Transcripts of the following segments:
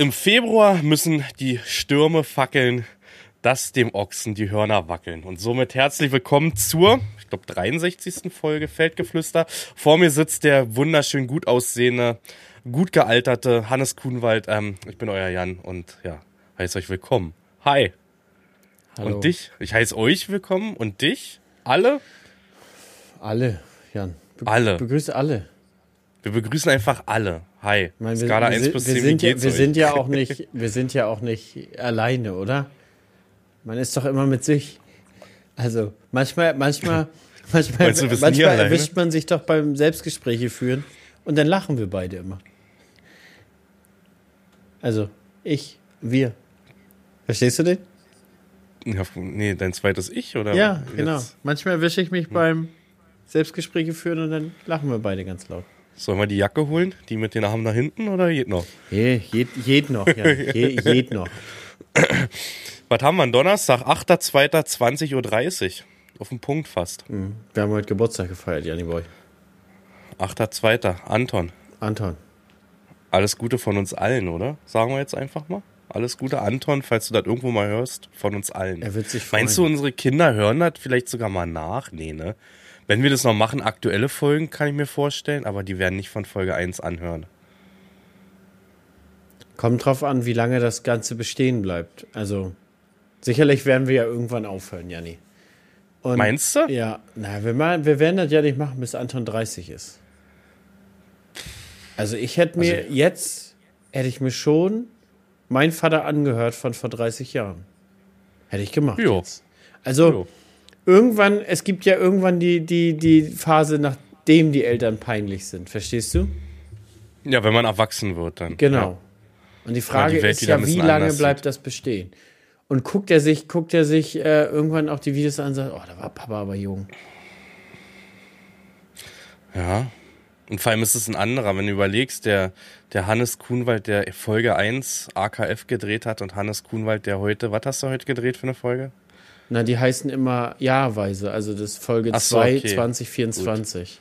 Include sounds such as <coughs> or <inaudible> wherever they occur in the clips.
Im Februar müssen die Stürme fackeln, dass dem Ochsen die Hörner wackeln. Und somit herzlich willkommen zur, ich glaube, 63. Folge Feldgeflüster. Vor mir sitzt der wunderschön gut aussehende, gut gealterte Hannes Kuhnwald. Ähm, ich bin euer Jan und ja, heiße euch willkommen. Hi. Hallo. Und dich? Ich heiße euch willkommen und dich? Alle? Alle, Jan. Be Alle. Begrüße alle. Wir begrüßen einfach alle. Hi. Meine, wir, Skala wir, 1 sind- bis wir 10, wie sind, ja, wir sind ja auch <laughs> nicht, wir sind ja auch nicht alleine, oder? Man ist doch immer mit sich. Also manchmal, manchmal, <laughs> manchmal, Meinst manchmal erwischt man sich doch beim Selbstgespräche führen und dann lachen wir beide immer. Also ich, wir. Verstehst du den? Ja, nee, dein zweites Ich, oder? Ja, jetzt? genau. Manchmal erwische ich mich beim Selbstgespräche führen und dann lachen wir beide ganz laut. Sollen wir die Jacke holen? Die mit den Armen da hinten oder geht noch? Je, jed, jed noch, ja. <laughs> Je, jed noch. Was haben wir? Am Donnerstag, 8.2.20.30 Uhr. Auf den Punkt fast. Mhm. Wir haben heute Geburtstag gefeiert, Janni Boy. 8.2. Anton. Anton. Alles Gute von uns allen, oder? Sagen wir jetzt einfach mal. Alles Gute, Anton, falls du das irgendwo mal hörst, von uns allen. Er wird sich freuen. Meinst du, unsere Kinder hören das vielleicht sogar mal nach? Nee, ne? Wenn wir das noch machen, aktuelle Folgen, kann ich mir vorstellen, aber die werden nicht von Folge 1 anhören. Kommt drauf an, wie lange das Ganze bestehen bleibt. Also, sicherlich werden wir ja irgendwann aufhören, Janni. Und Meinst du? Ja, na, wir, mal, wir werden das ja nicht machen, bis Anton 30 ist. Also, ich hätte mir Also- jetzt, hätte ich mir schon meinen Vater angehört von vor 30 Jahren. Hätte ich gemacht. Jo. Jetzt. Also, Jo. Irgendwann, es gibt ja irgendwann die, die, die Phase, nachdem die Eltern peinlich sind. Verstehst du? Ja, wenn man erwachsen wird dann. Genau. Und die Frage die ist ja, wie lange bleibt das bestehen? Und guckt er sich, guckt er sich äh, irgendwann auch die Videos an und sagt, oh, da war Papa aber jung. Ja. ja. Und vor allem ist es ein anderer, wenn du überlegst, der, der Hannes Kuhnwald, der Folge 1 AKF gedreht hat und Hannes Kuhnwald, der heute, was hast du heute gedreht für eine Folge? Na, die heißen immer jahrweise, also das ist Folge Ach so, 2 okay. 2024.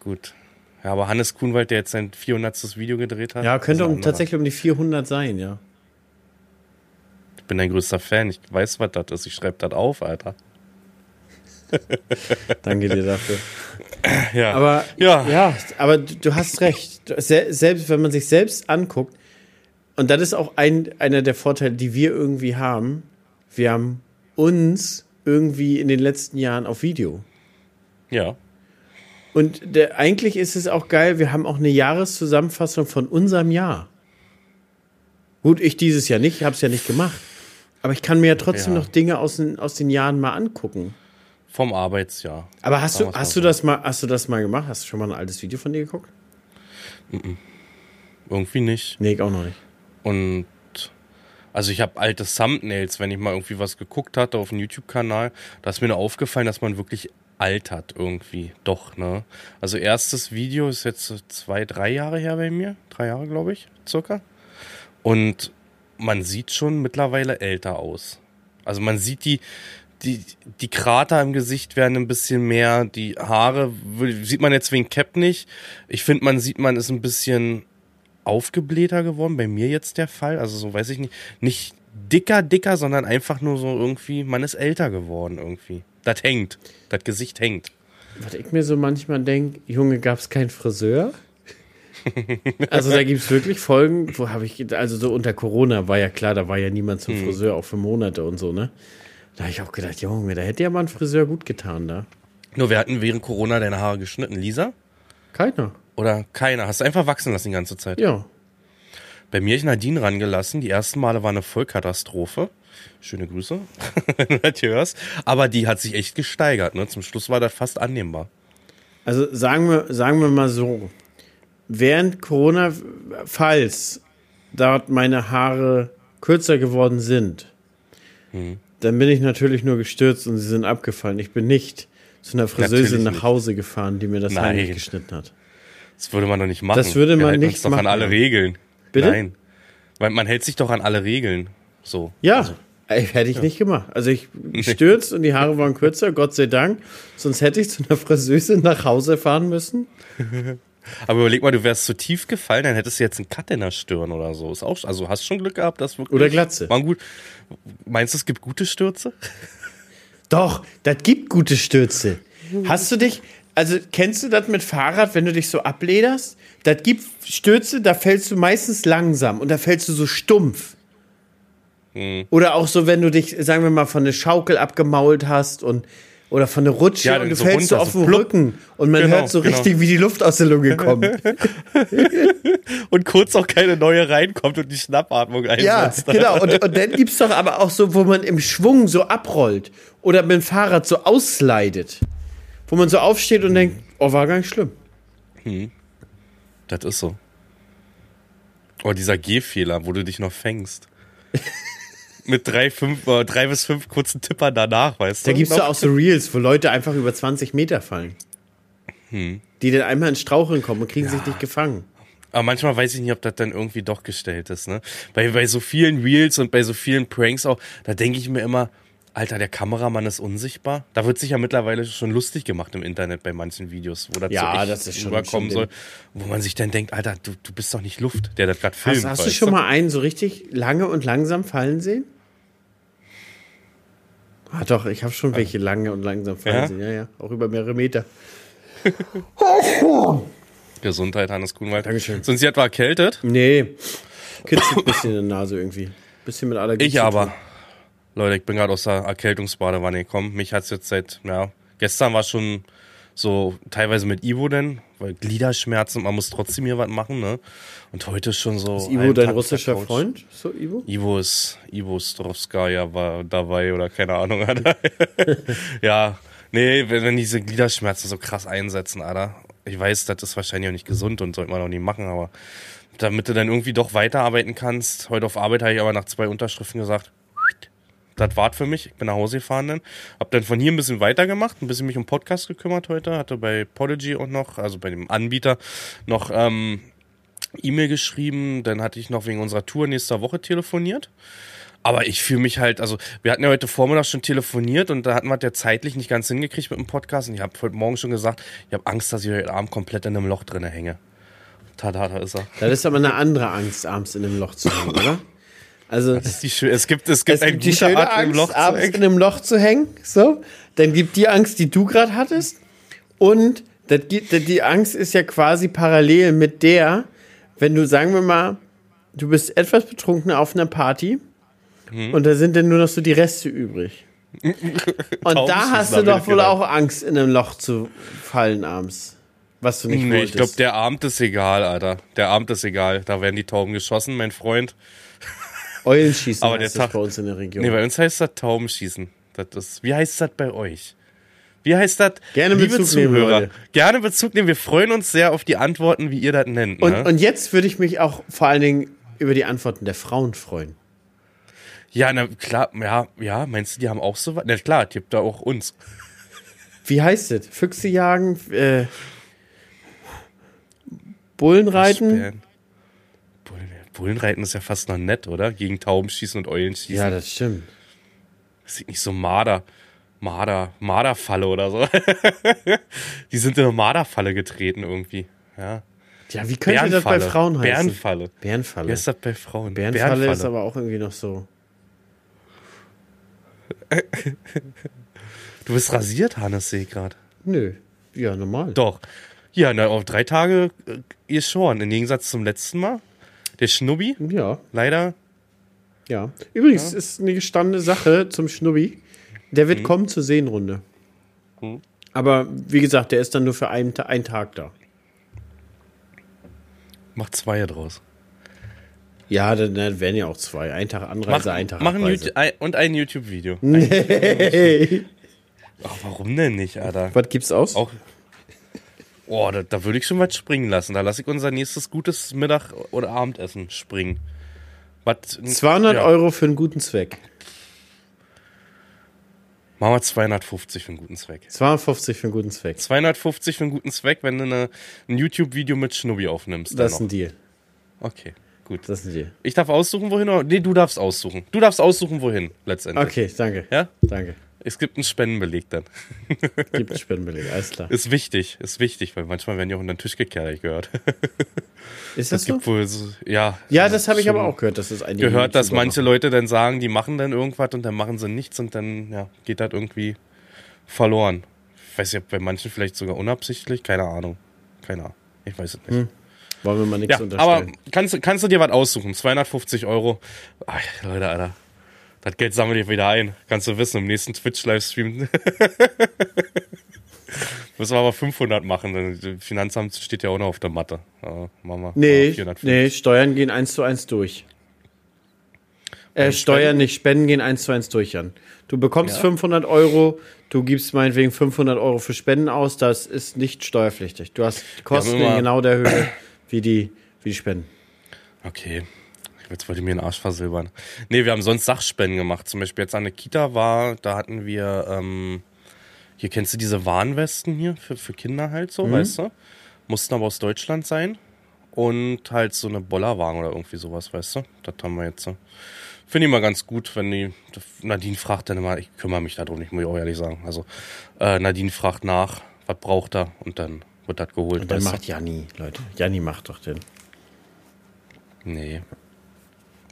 Gut. Ja, aber Hannes Kuhnwald, der jetzt sein 400. Video gedreht hat. Ja, könnte um, tatsächlich um die 400 sein, ja. Ich bin dein größter Fan. Ich weiß, was das ist. Ich schreibe das auf, Alter. <laughs> Danke dir dafür. Ja. Aber Ja. ja, aber du, du hast recht. Selbst wenn man sich selbst anguckt, und das ist auch ein, einer der Vorteile, die wir irgendwie haben, wir haben uns irgendwie in den letzten Jahren auf Video. ja. Und der, eigentlich ist es auch geil, wir haben auch eine Jahreszusammenfassung von unserem Jahr. Gut, ich dieses Jahr nicht, ich habe es ja nicht gemacht. Aber ich kann mir ja trotzdem Ja. noch Dinge aus den, aus den Jahren mal angucken. Vom Arbeitsjahr. Aber hast du, hast du das mal, hast du das mal gemacht? Hast du schon mal ein altes Video von dir geguckt? Irgendwie nicht. Nee, ich auch noch nicht. Und also ich habe alte Thumbnails, wenn ich mal irgendwie was geguckt hatte auf dem YouTube-Kanal, da ist mir nur aufgefallen, dass man wirklich altert irgendwie. Doch, ne? Also erstes Video ist jetzt zwei, drei Jahre her bei mir. Drei Jahre, glaube ich, circa. Und man sieht schon mittlerweile älter aus. Also man sieht die, die, die Krater im Gesicht werden ein bisschen mehr, die Haare sieht man jetzt wegen Cap nicht. Ich finde, man sieht, man ist ein bisschen aufgeblähter geworden. Bei mir jetzt der Fall. Also so weiß ich nicht. Nicht dicker, dicker, sondern einfach nur so irgendwie, man ist älter geworden irgendwie. Das hängt. Das Gesicht hängt. Was ich mir so manchmal denke, Junge, gab es keinen Friseur? <laughs> also da gibt es wirklich Folgen, wo habe ich, also so unter Corona war ja klar, da war ja niemand zum Friseur, auch für Monate und so, ne? Da habe ich auch gedacht, Junge, da hätte ja mal ein Friseur gut getan, da. Nur wir hatten während Corona deine Haare geschnitten. Lisa? Keiner. Oder keiner? Hast du einfach wachsen lassen die ganze Zeit? Ja. Bei mir ich Nadine rangelassen. Die ersten Male war eine Vollkatastrophe. Schöne Grüße, <laughs> wenn du das hörst. Aber die hat sich echt gesteigert. Ne? Zum Schluss war das fast annehmbar. Also sagen wir, sagen wir mal so, während Corona, falls dort meine Haare kürzer geworden sind, dann bin ich natürlich nur gestürzt und sie sind abgefallen. Ich bin nicht zu einer Friseusin Natürlich nach. Hause gefahren, die mir das heimlich geschnitten hat. Das würde man doch nicht machen. Das würde Wir man halten nicht uns doch an alle Regeln. Bitte? Nein. Weil man hält sich doch an alle Regeln. So. Ja, ey, hätte ich nicht gemacht. Also ich <laughs> gestürzt und die Haare waren kürzer, Gott sei Dank. Sonst hätte ich zu einer Friseusin nach Hause fahren müssen. <laughs> Aber überleg mal, du wärst zu tief gefallen, dann hättest du jetzt einen Cut in der Stirn oder so. Ist auch, also hast schon Glück gehabt, dass wirklich. Oder Glatze. War gut. Meinst du, es gibt gute Stürze? Doch, das gibt gute Stürze. Hast du dich, also kennst du das mit Fahrrad, wenn du dich so ablederst? Das gibt Stürze, da fällst du meistens langsam und da fällst du so stumpf. Oder auch so, wenn du dich, sagen wir mal, von der Schaukel abgemault hast und oder von der Rutsche Ja, und du so fällst so runter, auf so den plupp. Rücken und man Genau, hört so genau. richtig, wie die Luft aus der Lunge kommt. <laughs> Und kurz auch keine neue reinkommt und die Schnappatmung Ja, einsetzt. genau. Und, und dann gibt's doch aber auch so, wo man im Schwung so abrollt oder mit dem Fahrrad so ausslidet. Wo man so aufsteht und denkt, oh, war gar nicht schlimm. Das ist so. Oh, dieser Gehfehler, wo du dich noch fängst. <laughs> Mit drei, fünf, äh, drei bis fünf kurzen Tippern danach, weißt Da du? gibt's Noch- doch auch so Reels, wo Leute einfach über 20 Meter fallen. Hm. Die dann einmal ins Straucheln kommen und kriegen sich nicht gefangen. Aber manchmal weiß ich nicht, ob das dann irgendwie doch gestellt ist, ne? Bei, bei so vielen Reels und bei so vielen Pranks auch, da denke ich mir immer, Alter, der Kameramann ist unsichtbar. Da wird sich ja mittlerweile schon lustig gemacht im Internet bei manchen Videos, wo das Ja, so das ist schon- rüberkommen soll. Wo man sich dann denkt, Alter, du, du bist doch nicht Luft, der das gerade filmt. Hast, hast du schon mal einen so richtig lange und langsam fallen sehen? Ah, doch, ich habe schon welche lange und langsam fallen Ja? sehen. Ja, ja, auch über mehrere Meter. <laughs> Gesundheit, Hannes Kuhnwald. Dankeschön. Sind Sie etwa erkältet? Nee, kitzelt ein bisschen in der Nase irgendwie. Bisschen mit Allergie. Ich aber. tun. Leute, ich bin gerade aus der Erkältungsbadewanne gekommen. Mich hat's jetzt seit, ja, gestern war schon so teilweise mit Ivo denn, weil Gliederschmerzen, man muss trotzdem hier was machen, ne? Und heute schon so. Ist Ivo dein Tag russischer. Freund? So, Ivo? Ivo ist, Ivo Strovskaya war dabei oder keine Ahnung. Alter. <laughs> ja, nee, wenn, wenn diese Gliederschmerzen so krass einsetzen, Alter. Ich weiß, das ist wahrscheinlich auch nicht gesund und sollte man auch nicht machen, aber damit du dann irgendwie doch weiterarbeiten kannst. Heute auf Arbeit habe ich aber nach zwei Unterschriften gesagt, das war's für mich. Ich bin nach Hause gefahren dann. Hab dann von hier ein bisschen weitergemacht, ein bisschen mich um Podcast gekümmert heute. Hatte bei Podigy auch noch, also bei dem Anbieter, noch ähm, E-Mail geschrieben. Dann hatte ich noch wegen unserer Tour nächster Woche telefoniert. Aber ich fühle mich halt, also wir hatten ja heute Vormittag schon telefoniert und da hatten wir das ja zeitlich nicht ganz hingekriegt mit dem Podcast. Und ich habe heute Morgen schon gesagt, ich habe Angst, dass ich heute Abend komplett in einem Loch drinne hänge. Tada, da ist er. Das ist aber eine andere Angst, abends in einem Loch zu hängen, oder? Also, es gibt, es gibt es gibt die schöne Art, im Angst, Loch zu abends hängen. in einem Loch zu hängen, so. Dann gibt die Angst, die du gerade hattest. Und das die Angst ist ja quasi parallel mit der, wenn du, sagen wir mal, du bist etwas betrunken auf einer Party Mhm. und da sind dann nur noch so die Reste übrig. <laughs> Und da hast du doch wohl gedacht. auch Angst, in einem Loch zu fallen abends. Was du nicht Nee, wolltest. ich glaube, der Abend ist egal, Alter. Der Abend ist egal. Da werden die Tauben geschossen, mein Freund. Eulenschießen Aber heißt der das Tag- bei uns in der Region. Nee, bei uns heißt das Taubenschießen. Das ist, wie heißt das bei euch? Wie heißt das? Gerne Bezug nehmen, Leute. Gerne Bezug nehmen. Wir freuen uns sehr auf die Antworten, wie ihr das nennt. und, Ne? und jetzt würde ich mich auch vor allen Dingen über die Antworten der Frauen freuen. ja, na klar, ja, ja, meinst du, die haben auch so was? Na klar, gibt da auch uns. Wie heißt es? Füchse jagen, äh, Bullen reiten? Bullenreiten ist ja fast noch nett, oder? Gegen Tauben schießen und Eulen schießen. Ja, das stimmt. Das sieht nicht so Marder. Marder, Marderfalle oder so. <laughs> die sind in eine Marderfalle getreten irgendwie. Ja. Ja, wie könnte das bei Frauen heißen? Bärenfalle. Bärenfalle. Wie ist das bei Frauen? Bärenfalle ist aber auch irgendwie noch so. <laughs> Du bist rasiert, Hannes, sehe ich gerade. Nö. Ja, normal. Doch. Ja, na, auf drei Tage äh, ihr schon. Im Gegensatz zum letzten Mal. Der Schnubbi, Ja, leider. ja. Übrigens ist eine gestandene Sache zum Schnubbi. Der wird kommen zur Seenrunde. Aber wie gesagt, der ist dann nur für einen, einen Tag da. Macht zwei draus. Ja, dann, dann wären ja auch zwei. Ein Tag Anreise, ein Tag mach ein. YouTube, ein, und ein YouTube-Video. Hey. Ach, warum denn nicht, Alter? Was gibt's aus? Auch. Oh, da, da würde ich schon was springen lassen. Da lasse ich unser nächstes gutes Mittag- oder Abendessen springen. Was? 200 ja, Euro für einen guten Zweck. Machen wir 250 für einen guten Zweck. 250 für einen guten Zweck. 250 für einen guten Zweck, wenn du eine, ein YouTube-Video mit Schnubbi aufnimmst. Das ist ein Deal. Okay, gut. Das ist ein Deal. Ich darf aussuchen, wohin? Oder? Nee, du darfst aussuchen. Du darfst aussuchen, wohin, letztendlich. Okay, danke. Ja? Danke. Es gibt einen Spendenbeleg dann. Gibt einen Spendenbeleg, alles klar. Ist wichtig, ist wichtig, weil manchmal werden die auch unter den Tisch gekehrt, ich gehört. Ist das, Es so? wohl so, ja. Ja, das habe ich aber auch gehört, dass es einige Gehört, dass manche Leute dann sagen, die machen dann irgendwas und dann machen sie nichts und dann ja, geht das irgendwie verloren. Ich weiß nicht, bei manchen vielleicht sogar unabsichtlich, keine Ahnung. Keine Ahnung. Ich weiß es nicht. machen. Wollen wir mal nichts Ja, aber unterstellen. kannst, du- kannst du dir was aussuchen? 250 Euro. Ach, Leute, Alter. Das Geld sammle ich wieder ein. Kannst du wissen, im nächsten Twitch-Livestream. <laughs> Müssen wir aber 500 machen. denn das Finanzamt steht ja auch noch auf der Matte. Ja, wir. Nee, Ja, 450. nee, Steuern gehen eins zu eins durch. Äh, Steuern nicht, Spenden gehen eins zu eins durch, Jan. Du bekommst Ja. 500 Euro, du gibst meinetwegen 500 Euro für Spenden aus, das ist nicht steuerpflichtig. Du hast Kosten in genau der Höhe wie die, wie die Spenden. Okay. Jetzt wollte ich mir den Arsch versilbern. Nee, wir haben sonst Sachspenden gemacht. Zum Beispiel jetzt an der Kita war, da hatten wir, ähm, hier kennst du diese Warnwesten hier für, für Kinder halt so, weißt du? Mussten aber aus Deutschland sein. Und halt so eine Bollerwagen oder irgendwie sowas, weißt du? Das haben wir jetzt so. Finde ich mal ganz gut, wenn die, Nadine fragt dann immer, ich kümmere mich darum nicht, muss ich auch ehrlich sagen. Also, äh, Nadine fragt nach, was braucht er? Und dann wird das geholt. Und dann macht Janni, Leute. Janni macht doch den. Nee.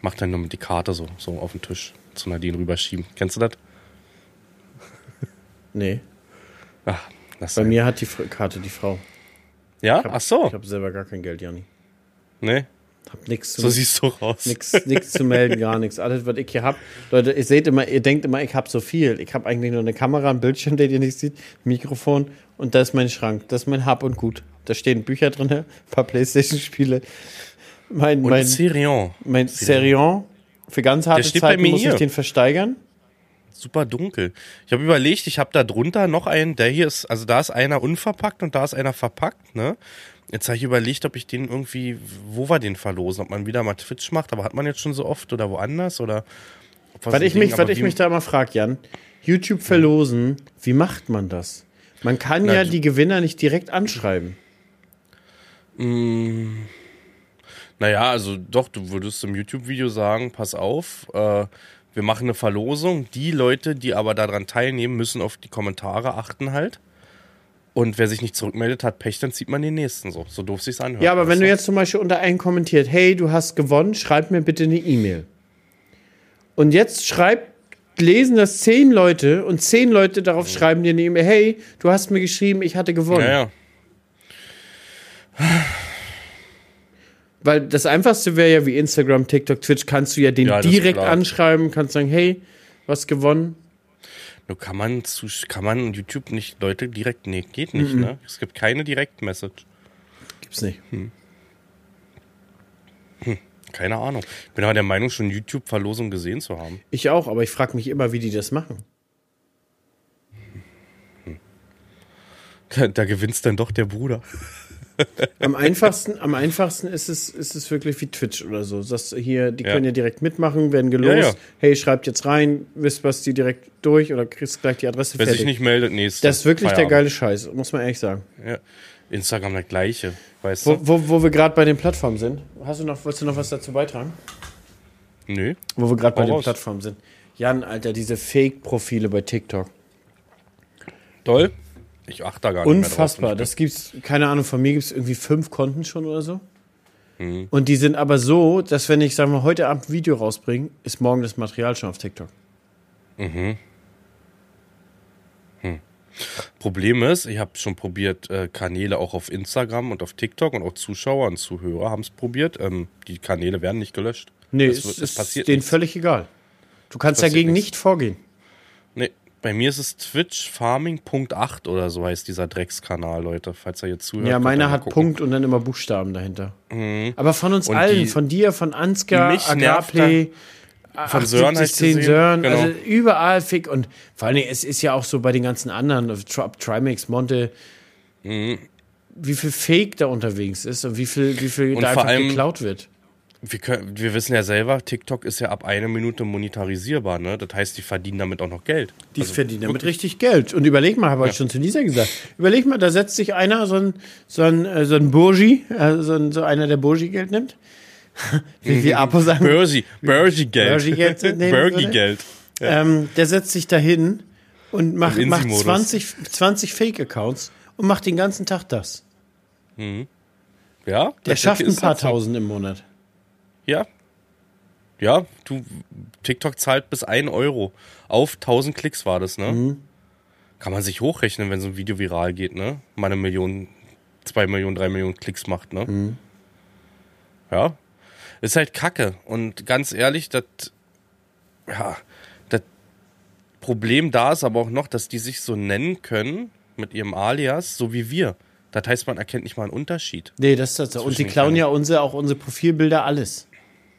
Macht dann nur mit die Karte so, so auf den Tisch zu Nadine rüberschieben. Kennst du das? <laughs> Nee, Ach, bei mir hat die Karte die Frau. Ja? Hab, Ach so. Ich habe selber gar kein Geld, Janni. Nee. Hab nichts zu So siehst du raus. Nix, nix zu melden, gar nichts. Alles, was ich hier hab. Leute, ihr seht immer, ihr denkt immer, ich hab so viel. Ich habe eigentlich nur eine Kamera, einen Bildschirm, den ihr nicht seht, Mikrofon und da ist mein Schrank. Das ist mein Hab und Gut. Da stehen Bücher drin, ein paar Playstation-Spiele. Mein, mein, Serion. mein Serion. Für ganz harte steht bei Zeiten muss ich hier. den versteigern. Super dunkel. Ich habe überlegt, ich habe da drunter noch einen, der hier ist, also da ist einer unverpackt und da ist einer verpackt, ne? Jetzt habe ich überlegt, ob ich den irgendwie, wo wir den verlosen, ob man wieder mal Twitch macht, aber hat man jetzt schon so oft oder woanders oder? Was ich mich, was ich mich da immer frage, Jan, YouTube verlosen, wie macht man das? Man kann Na, ja die Gewinner nicht direkt anschreiben. Naja, also doch, du würdest im YouTube-Video sagen, pass auf, äh, wir machen eine Verlosung. Die Leute, die aber daran teilnehmen, müssen auf die Kommentare achten halt. Und wer sich nicht zurückmeldet, hat Pech, dann zieht man den nächsten so. So doof sich's anhört. Ja, aber wenn du jetzt zum Beispiel unter einen kommentiert, hey, du hast gewonnen, schreib mir bitte eine E-Mail. Und jetzt schreibt, lesen das zehn Leute und zehn Leute darauf schreiben dir eine E-Mail, hey, du hast mir geschrieben, ich hatte gewonnen. Ja, ja. Weil das Einfachste wäre ja wie Instagram, TikTok, Twitch, kannst du ja den Ja, direkt anschreiben, kannst sagen, hey, was gewonnen. Nur kann man zu, kann man YouTube nicht Leute direkt, nee, geht nicht, ne? Es gibt keine Direct-Message. Gibt's nicht. Keine Ahnung. Ich bin aber der Meinung, schon YouTube-Verlosung gesehen zu haben. Ich auch, aber ich frage mich immer, wie die das machen. Da, da gewinnt's dann doch der Bruder. Am einfachsten, am einfachsten ist es, ist es wirklich wie Twitch oder so. Das hier, die Ja. können ja direkt mitmachen, werden gelost. Ja, ja. Hey, schreibt jetzt rein, wisst was die direkt durch oder kriegst gleich die Adresse Wer fertig. sich nicht meldet, nächste. das ist wirklich der Feierabend. geile Scheiß, muss man ehrlich sagen. Ja. Instagram das gleiche, weißt Wo, du? wo, wo wir gerade bei den Plattformen sind, hast du noch, wolltest du noch was dazu beitragen? Nö. Wo wir gerade bei den. Plattformen sind. Jan, Alter, diese Fake-Profile bei TikTok. Toll. Ich achte da gar nicht Unfassbar. mehr drauf. Das gibt's, keine Ahnung, von mir gibt's irgendwie fünf Konten schon oder so. Mhm. Und die sind aber so, dass wenn ich, sagen wir, heute Abend ein Video rausbringe, ist morgen das Material schon auf TikTok. Problem ist, ich habe schon probiert, äh, Kanäle auch auf Instagram und auf TikTok und auch Zuschauer und Zuhörer haben es probiert. Ähm, die Kanäle werden nicht gelöscht. Nee, es es ist passiert denen nichts. völlig egal. Du kannst dagegen nichts. nicht vorgehen. Bei mir ist es Twitch Farming.8 oder so heißt dieser Dreckskanal, Leute, falls ihr jetzt zuhört. Ja, meiner hat gucken. Punkt und dann immer Buchstaben dahinter. Aber von uns Und allen, die- von dir, von Ansgar, nervt Agrarplay, Von Sören hab ich 10 gesehen, Sören, genau. also überall fick und vor allem, es ist ja auch so bei den ganzen anderen, Tri- Trimax, Monte, Mhm. wie viel Fake da unterwegs ist und wie viel, wie viel Und da einfach allem- geklaut wird. Wir, können, wir wissen ja selber, TikTok ist ja ab einer Minute monetarisierbar, ne? Das heißt, die verdienen damit auch noch Geld. Die Also verdienen damit richtig Geld. Und überleg mal, habe ich schon zu Lisa gesagt. Überleg mal, da setzt sich einer, so ein, so ein, äh, so ein Burgi, äh, so, ein, so einer, der Burgi Geld nimmt. <laughs> wie wie Apo sagen. Börsi, Börsi-Geld. Börsi-Geld nehmen <laughs> würde? Börgi-Geld. Ähm, der setzt sich dahin Und macht, macht Insi-Modus. 20, 20 Fake-Accounts und macht den ganzen Tag das. Ja? Der schafft ein paar tausend im Monat. Ja. Ja, du, TikTok zahlt bis 1 Euro. Auf 1000 Klicks war das, ne? Mhm. Kann man sich hochrechnen, wenn so ein Video viral geht, ne? Mal eine Million, zwei Millionen, drei Millionen Klicks macht, ne? Mhm. Ja. Ist halt kacke. Und ganz ehrlich, das, ja, das Problem da ist aber auch noch, dass die sich so nennen können mit ihrem Alias, so wie wir. Das heißt, man erkennt nicht mal einen Unterschied. Nee, das ist das. Und den klauen ja unsere, auch unsere Profilbilder, alles.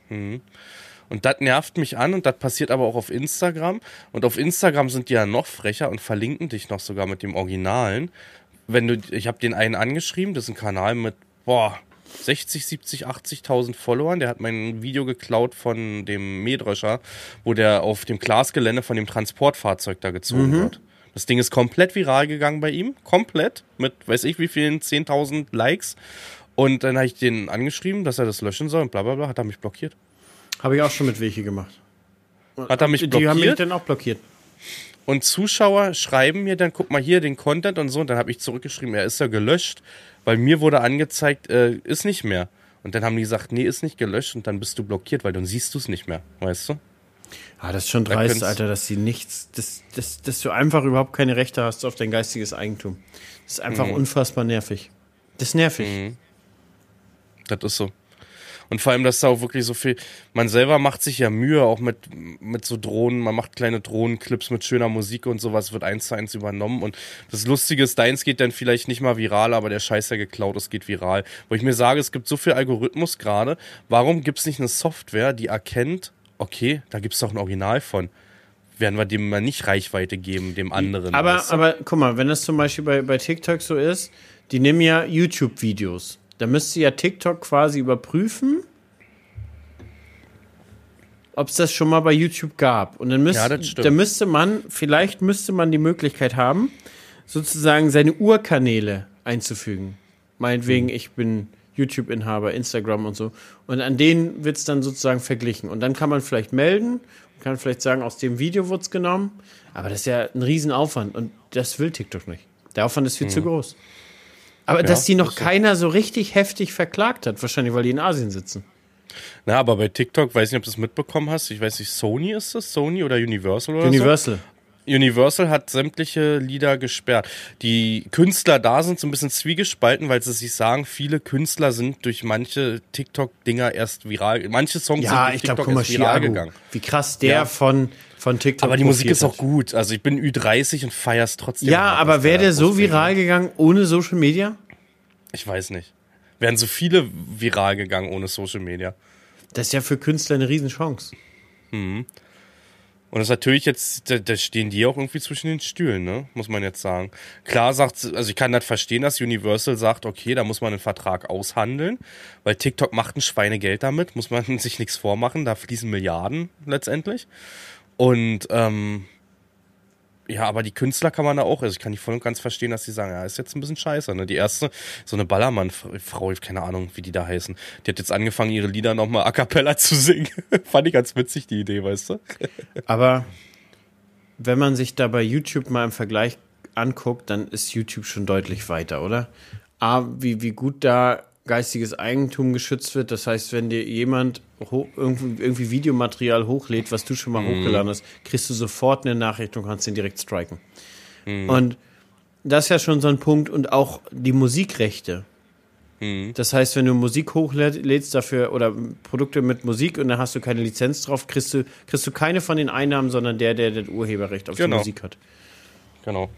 Und das nervt mich an und das passiert aber auch auf Instagram. Und auf Instagram sind die ja noch frecher und verlinken dich noch sogar mit dem Originalen. Wenn du, ich habe den einen angeschrieben, das ist ein Kanal mit, boah, 60, 70, 80.000 Followern. Der hat mein Video geklaut von dem Mähdrescher, wo der auf dem Glasgelände von dem Transportfahrzeug da gezogen wird. Das Ding ist komplett viral gegangen bei ihm. Komplett. Mit weiß ich wie vielen 10.000 Likes. Und dann habe ich den angeschrieben, dass er das löschen soll und bla bla bla. Hat er mich blockiert. Habe ich auch schon mit welche gemacht. Hat er mich Die haben mich blockiert? dann auch blockiert. Und Zuschauer schreiben mir dann, guck mal hier den Content und so. Und dann habe ich zurückgeschrieben, er ist ja gelöscht, weil mir wurde angezeigt, äh, ist nicht mehr. Und dann haben die gesagt, nee, ist nicht gelöscht und dann bist du blockiert, weil dann siehst du es nicht mehr, weißt du? Ah, das ist schon Da dreist, könnt's- Alter, dass sie nichts, dass, dass, dass du einfach überhaupt keine Rechte hast auf dein geistiges Eigentum. Das ist einfach unfassbar nervig. Das ist nervig. Das ist so. Und vor allem, dass da auch wirklich so viel, man selber macht sich ja Mühe, auch mit, mit so Drohnen, man macht kleine Drohnenclips mit schöner Musik und sowas, wird eins zu eins übernommen. Und das Lustige ist, deins geht dann vielleicht nicht mal viral, aber der Scheiß, der geklaut ist, geht viral. Wo ich mir sage, es gibt so viel Algorithmus gerade, warum gibt es nicht eine Software, die erkennt, okay, da gibt es doch ein Original von. Werden wir dem mal nicht Reichweite geben, dem anderen. Aber, weißt du? aber guck mal, wenn das zum Beispiel bei, bei TikTok so ist, die nehmen ja YouTube-Videos. Da müsste ja TikTok quasi überprüfen, ob es das schon mal bei YouTube gab. Und dann müsste, Ja, das stimmt. da müsste man, vielleicht müsste man die Möglichkeit haben, sozusagen seine Urkanäle einzufügen. Meinetwegen, ich bin YouTube-Inhaber, Instagram und so. Und an denen wird es dann sozusagen verglichen. Und dann kann man vielleicht melden, kann vielleicht sagen, aus dem Video wurde es genommen. Aber das ist ja ein Riesenaufwand und das will TikTok nicht. Der Aufwand ist viel zu groß. Aber dass die noch keiner so richtig heftig verklagt hat, wahrscheinlich, weil die in Asien sitzen. Na, aber bei TikTok, weiß nicht, ob du es mitbekommen hast, ich weiß nicht, Sony ist das? Sony oder Universal oder so? Universal. Hat sämtliche Lieder gesperrt. Die Künstler da sind so ein bisschen zwiegespalten, weil sie sich sagen, viele Künstler sind durch manche TikTok-Dinger erst viral. Manche Songs Ja, sind durch ich TikTok guck mal, erst viral Chiago, gegangen. wie krass der Ja. von, von TikTok Aber die Musik ist auch gut. Also ich bin Ü30 und feier's trotzdem. Ja, hart, aber wäre der so viral gegangen ohne Social Media? Ich weiß nicht. Wären so viele viral gegangen ohne Social Media. Das ist ja für Künstler eine Riesenchance. Und das ist natürlich jetzt, da, da stehen die auch irgendwie zwischen den Stühlen, ne? Muss man jetzt sagen. Klar sagt, also ich kann das verstehen, dass Universal sagt, okay, da muss man einen Vertrag aushandeln, weil TikTok macht ein Schweinegeld damit, muss man <laughs> sich nichts vormachen, da fließen Milliarden letztendlich. Und ähm, ja, aber die Künstler kann man da auch, also ich kann die voll und ganz verstehen, dass die sagen, ja, ist jetzt ein bisschen scheiße, ne? Die erste, so eine Ballermann-Frau, keine Ahnung, wie die da heißen, die hat jetzt angefangen, ihre Lieder nochmal a cappella zu singen. <laughs> Fand ich ganz witzig, die Idee, weißt du? <laughs> Aber wenn man sich da bei YouTube mal im Vergleich anguckt, dann ist YouTube schon deutlich weiter, oder? A, wie, wie gut da geistiges Eigentum geschützt wird. Das heißt, wenn dir jemand irgendwie, irgendwie Videomaterial hochlädt, was du schon mal hochgeladen hast, kriegst du sofort eine Nachricht und kannst den direkt striken. Und das ist ja schon so ein Punkt. Und auch die Musikrechte. Das heißt, wenn du Musik hochlädst dafür oder Produkte mit Musik und dann hast du keine Lizenz drauf, kriegst du, kriegst du keine von den Einnahmen, sondern der, der das Urheberrecht auf Genau. die Musik hat. Genau.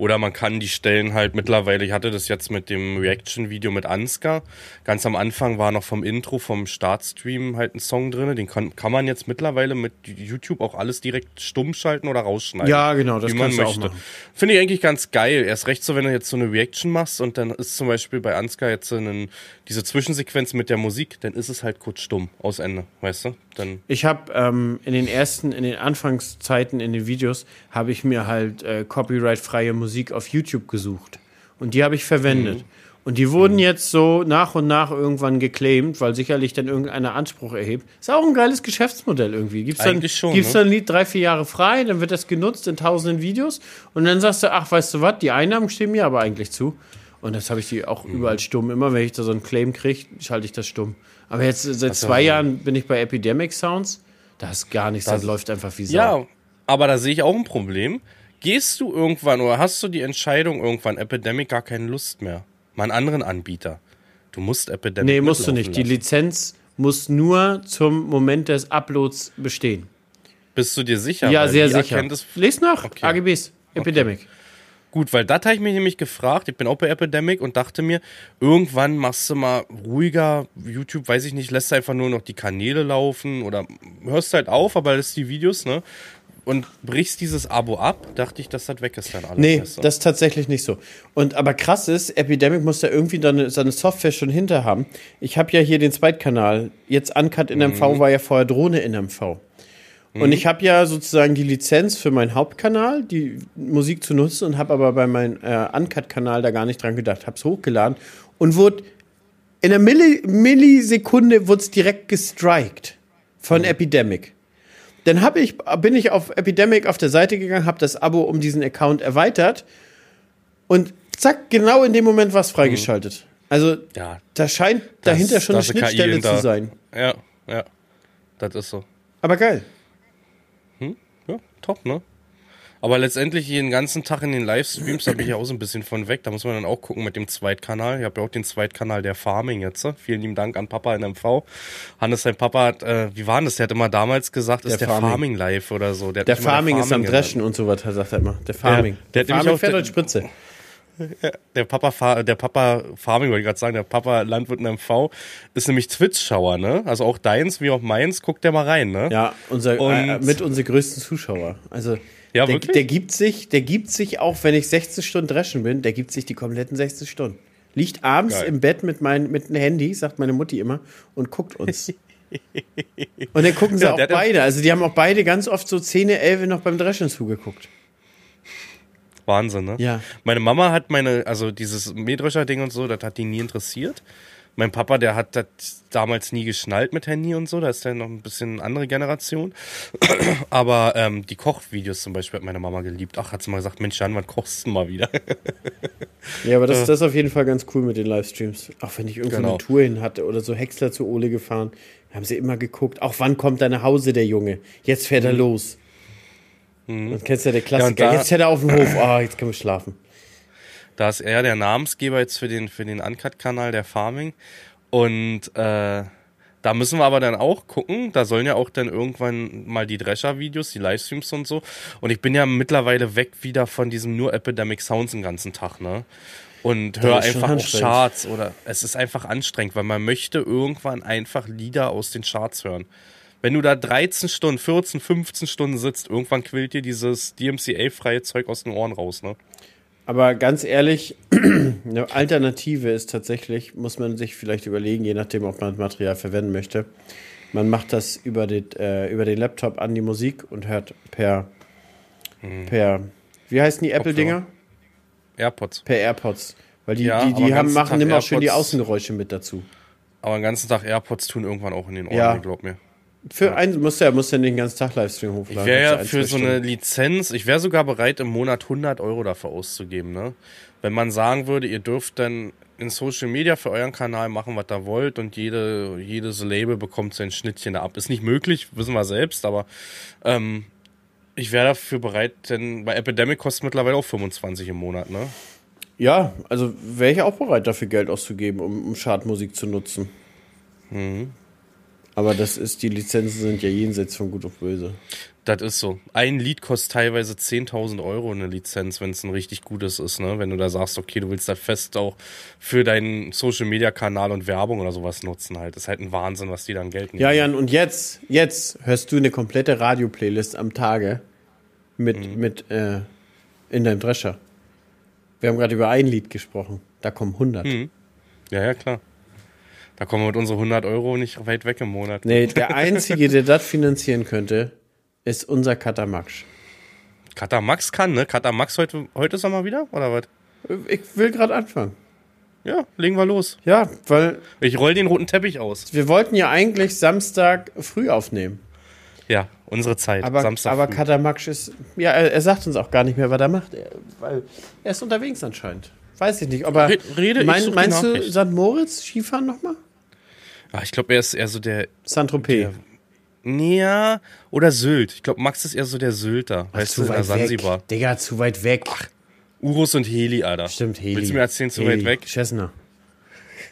Oder man kann die Stellen halt mittlerweile, ich hatte das jetzt mit dem Reaction-Video mit Ansgar. Ganz am Anfang war noch vom Intro, vom Startstream halt ein Song drin. Den kann, kann man jetzt mittlerweile mit YouTube auch alles direkt stumm schalten oder rausschneiden. Ja, genau, das wie man möchte. Finde ich eigentlich ganz geil. Erst recht so, wenn du jetzt so eine Reaction machst und dann ist zum Beispiel bei Ansgar jetzt so einen, diese Zwischensequenz mit der Musik, dann ist es halt kurz stumm aus Ende, weißt du? Dann Ich habe ähm, in den ersten, in den Anfangszeiten in den Videos, habe ich mir halt äh, copyright-freie Musik auf YouTube gesucht. Und die habe ich verwendet. Und die wurden jetzt so nach und nach irgendwann geclaimed, weil sicherlich dann irgendeiner Anspruch erhebt. Ist auch ein geiles Geschäftsmodell irgendwie. Gibt's dann, Eigentlich schon, gibt's ne? dann ein Lied drei, vier Jahre frei, dann wird das genutzt in tausenden Videos und dann sagst du, ach, weißt du was, die Einnahmen stehen mir aber eigentlich zu. Und das habe ich die auch überall stumm. Immer wenn ich da so einen Claim kriege, schalte ich das stumm. Aber jetzt äh, seit zwei Jahren bin ich bei Epidemic Sounds. Da ist gar nichts, das, läuft einfach wie Sau. Ja, aber da sehe ich auch ein Problem. Gehst du irgendwann oder hast du die Entscheidung irgendwann, Epidemic gar keine Lust mehr? Mal einen anderen Anbieter. Du musst Epidemic Nee, musst du nicht. Die lassen. Lizenz muss nur zum Moment des Uploads bestehen. Bist du dir sicher? Ja, sehr die sicher. Lies nach. Okay. AGBs. Epidemic. Gut, weil das habe ich mich nämlich gefragt. Ich bin auch bei Epidemic und dachte mir, irgendwann machst du mal ruhiger YouTube, weiß ich nicht, lässt einfach nur noch die Kanäle laufen oder hörst halt auf, aber lässt die Videos, ne? Und brichst dieses Abo ab, dachte ich, dass das weg ist dann alles. Nee, du? das ist tatsächlich nicht so. Und aber krass ist, Epidemic muss da irgendwie dann seine Software schon hinter haben. Ich habe ja hier den Zweitkanal. Jetzt Uncut in MV war ja vorher Drohne in MV. Und ich habe ja sozusagen die Lizenz für meinen Hauptkanal, die Musik zu nutzen, und habe aber bei meinem äh, Uncut-Kanal da gar nicht dran gedacht. Hab's hochgeladen und wurde in einer Milli Millisekunde wurde es direkt gestrikt von Epidemic. Dann hab ich, bin ich auf Epidemic auf der Seite gegangen, habe das Abo um diesen Account erweitert und zack, genau in dem Moment war es freigeschaltet. Also ja, da scheint dahinter das- schon eine Schnittstelle zu sein. ja, ja. Das ist so. Aber geil. Ja, top, ne? Aber letztendlich den ganzen Tag in den Livestreams, da bin ich ja auch so ein bisschen von weg. Da muss man dann auch gucken mit dem Zweitkanal. Ich habe ja auch den Zweitkanal der Farming jetzt. ne? Vielen lieben Dank an Papa in MV. Hannes, sein Papa hat, äh, wie war denn das? Der hat immer damals gesagt, ist Der der Farming. Farming, Live oder so. Der mich immer Farming ist am. Dreschen und so was, sagt er immer. Der Farming. der hat nämlich Farming fährt heute Spritze. Der Papa, der Papa Farming, wollte ich gerade sagen, der Papa Landwirt in MV ist nämlich Twitch-Schauer, ne? Also auch deins wie auch meins, guckt der mal rein, ne? Ja, unser, Und- äh, mit unsere größten Zuschauer. Also Ja, der, wirklich? der gibt sich, der gibt sich auch, wenn ich 16 Stunden dreschen bin, der gibt sich die kompletten 16 Stunden. Liegt abends Geil. im Bett mit, mein, mit einem Handy, sagt meine Mutti immer, und guckt uns. <laughs> und dann gucken sie Ja, auch beide. Also die haben auch beide ganz oft so 10, 11 noch beim Dreschen zugeguckt. Wahnsinn, ne? Ja. Meine Mama hat meine, also dieses Mähdrescher-Ding und so, das hat die nie interessiert. Mein Papa, der hat das damals nie geschnallt mit Handy und so, da ist der noch ein bisschen eine andere Generation. <clears throat> Aber ähm, die Kochvideos zum Beispiel hat meine Mama geliebt. Ach, hat sie mal gesagt, Mensch, Jan, wann kochst du mal wieder? <laughs> Ja, aber das, das ist auf jeden Fall ganz cool mit den Livestreams. Auch wenn ich irgendwo Genau. eine Tour hin hatte oder so Häcksler zu Ole gefahren, haben sie immer geguckt, auch wann kommt er nach Hause, der Junge. Jetzt fährt er los. Und kennst ja der Klassiker. da- jetzt fährt er auf den Hof. Ah, jetzt können wir schlafen. Da ist er der Namensgeber jetzt für den, für den Uncut-Kanal der Farming. Und äh, da müssen wir aber dann auch gucken. Da sollen ja auch dann irgendwann mal die Drescher-Videos, die Livestreams und so. Und ich bin ja mittlerweile weg wieder von diesem nur Epidemic Sounds den ganzen Tag, ne? Und höre einfach auch. Charts oder es ist einfach anstrengend, weil man möchte irgendwann einfach Lieder aus den Charts hören. Wenn du da 13 Stunden, 14, 15 Stunden sitzt, irgendwann quillt dir dieses DMCA-freie Zeug aus den Ohren raus, ne? Aber ganz ehrlich, <clears throat> eine Alternative ist tatsächlich, muss man sich vielleicht überlegen, je nachdem, ob man das Material verwenden möchte. Man macht das über den, äh, über den Laptop an die Musik und hört per, per wie heißen die Apple-Dinger? AirPods. Per AirPods. Weil die, Ja, die, die haben, machen Tag immer auch schön die AirPods- Außengeräusche mit dazu. Aber den ganzen Tag AirPods tun irgendwann auch in den Ohren, Ja. glaub mir. Für einen muss ja, muss ja den ganzen Tag Livestream hochladen. Ich wäre ja für so eine. Lizenz, ich wäre sogar bereit, im Monat 100 Euro dafür auszugeben, ne? Wenn man sagen würde, ihr dürft dann in Social Media für euren Kanal machen, was ihr wollt und jede, jedes Label bekommt sein Schnittchen da ab. Ist nicht möglich, wissen wir selbst, aber ähm, ich wäre dafür bereit, denn bei Epidemic kostet mittlerweile auch 25 im Monat, ne? Ja, also wäre ich auch bereit, dafür Geld auszugeben, um, um Schadmusik zu nutzen. Mhm. Aber das ist, die Lizenzen sind ja jenseits von Gut und Böse. Das ist so. Ein Lied kostet teilweise 10.000 Euro eine Lizenz, wenn es ein richtig gutes ist, ne? Wenn du da sagst, okay, du willst das fest auch für deinen Social-Media-Kanal und Werbung oder sowas nutzen halt. Das ist halt ein Wahnsinn, was die dann Geld nehmen. Ja, Jan, und jetzt, jetzt hörst du eine komplette Radio-Playlist am Tage mit, Mhm. mit äh, in deinem Drescher. Wir haben gerade über ein Lied gesprochen. Da kommen 100. ja, ja, klar. Da kommen wir mit unseren 100 Euro nicht weit weg im Monat. Nee, der Einzige, der das finanzieren könnte, ist unser Katamax. Kata Max kann, ne? Kata Max heute, heute ist er mal wieder, oder was? Ich will gerade anfangen. Ja, legen wir los. Ja, weil Ich roll den roten Teppich aus. wir wollten ja eigentlich Samstag früh aufnehmen. Ja, unsere Zeit. Aber, Samstag. aber früh. Katamax ist. Ja, er, er sagt uns auch gar nicht mehr, was er macht. Er, weil er ist unterwegs anscheinend. Weiß ich nicht. Aber Re- rede, ich mein, die meinst du. St. Moritz Skifahren nochmal? Ah, ich glaube, er ist eher so der. Saint-Tropez. Ja, oder Sylt. Ich glaube, Max ist eher so der Sylter. Weißt du, in der Sansibar. weg. Digga, zu weit weg. Urus und Heli, Alter. Stimmt, Heli. Willst du mir erzählen, zu Heli. weit weg? Cessna.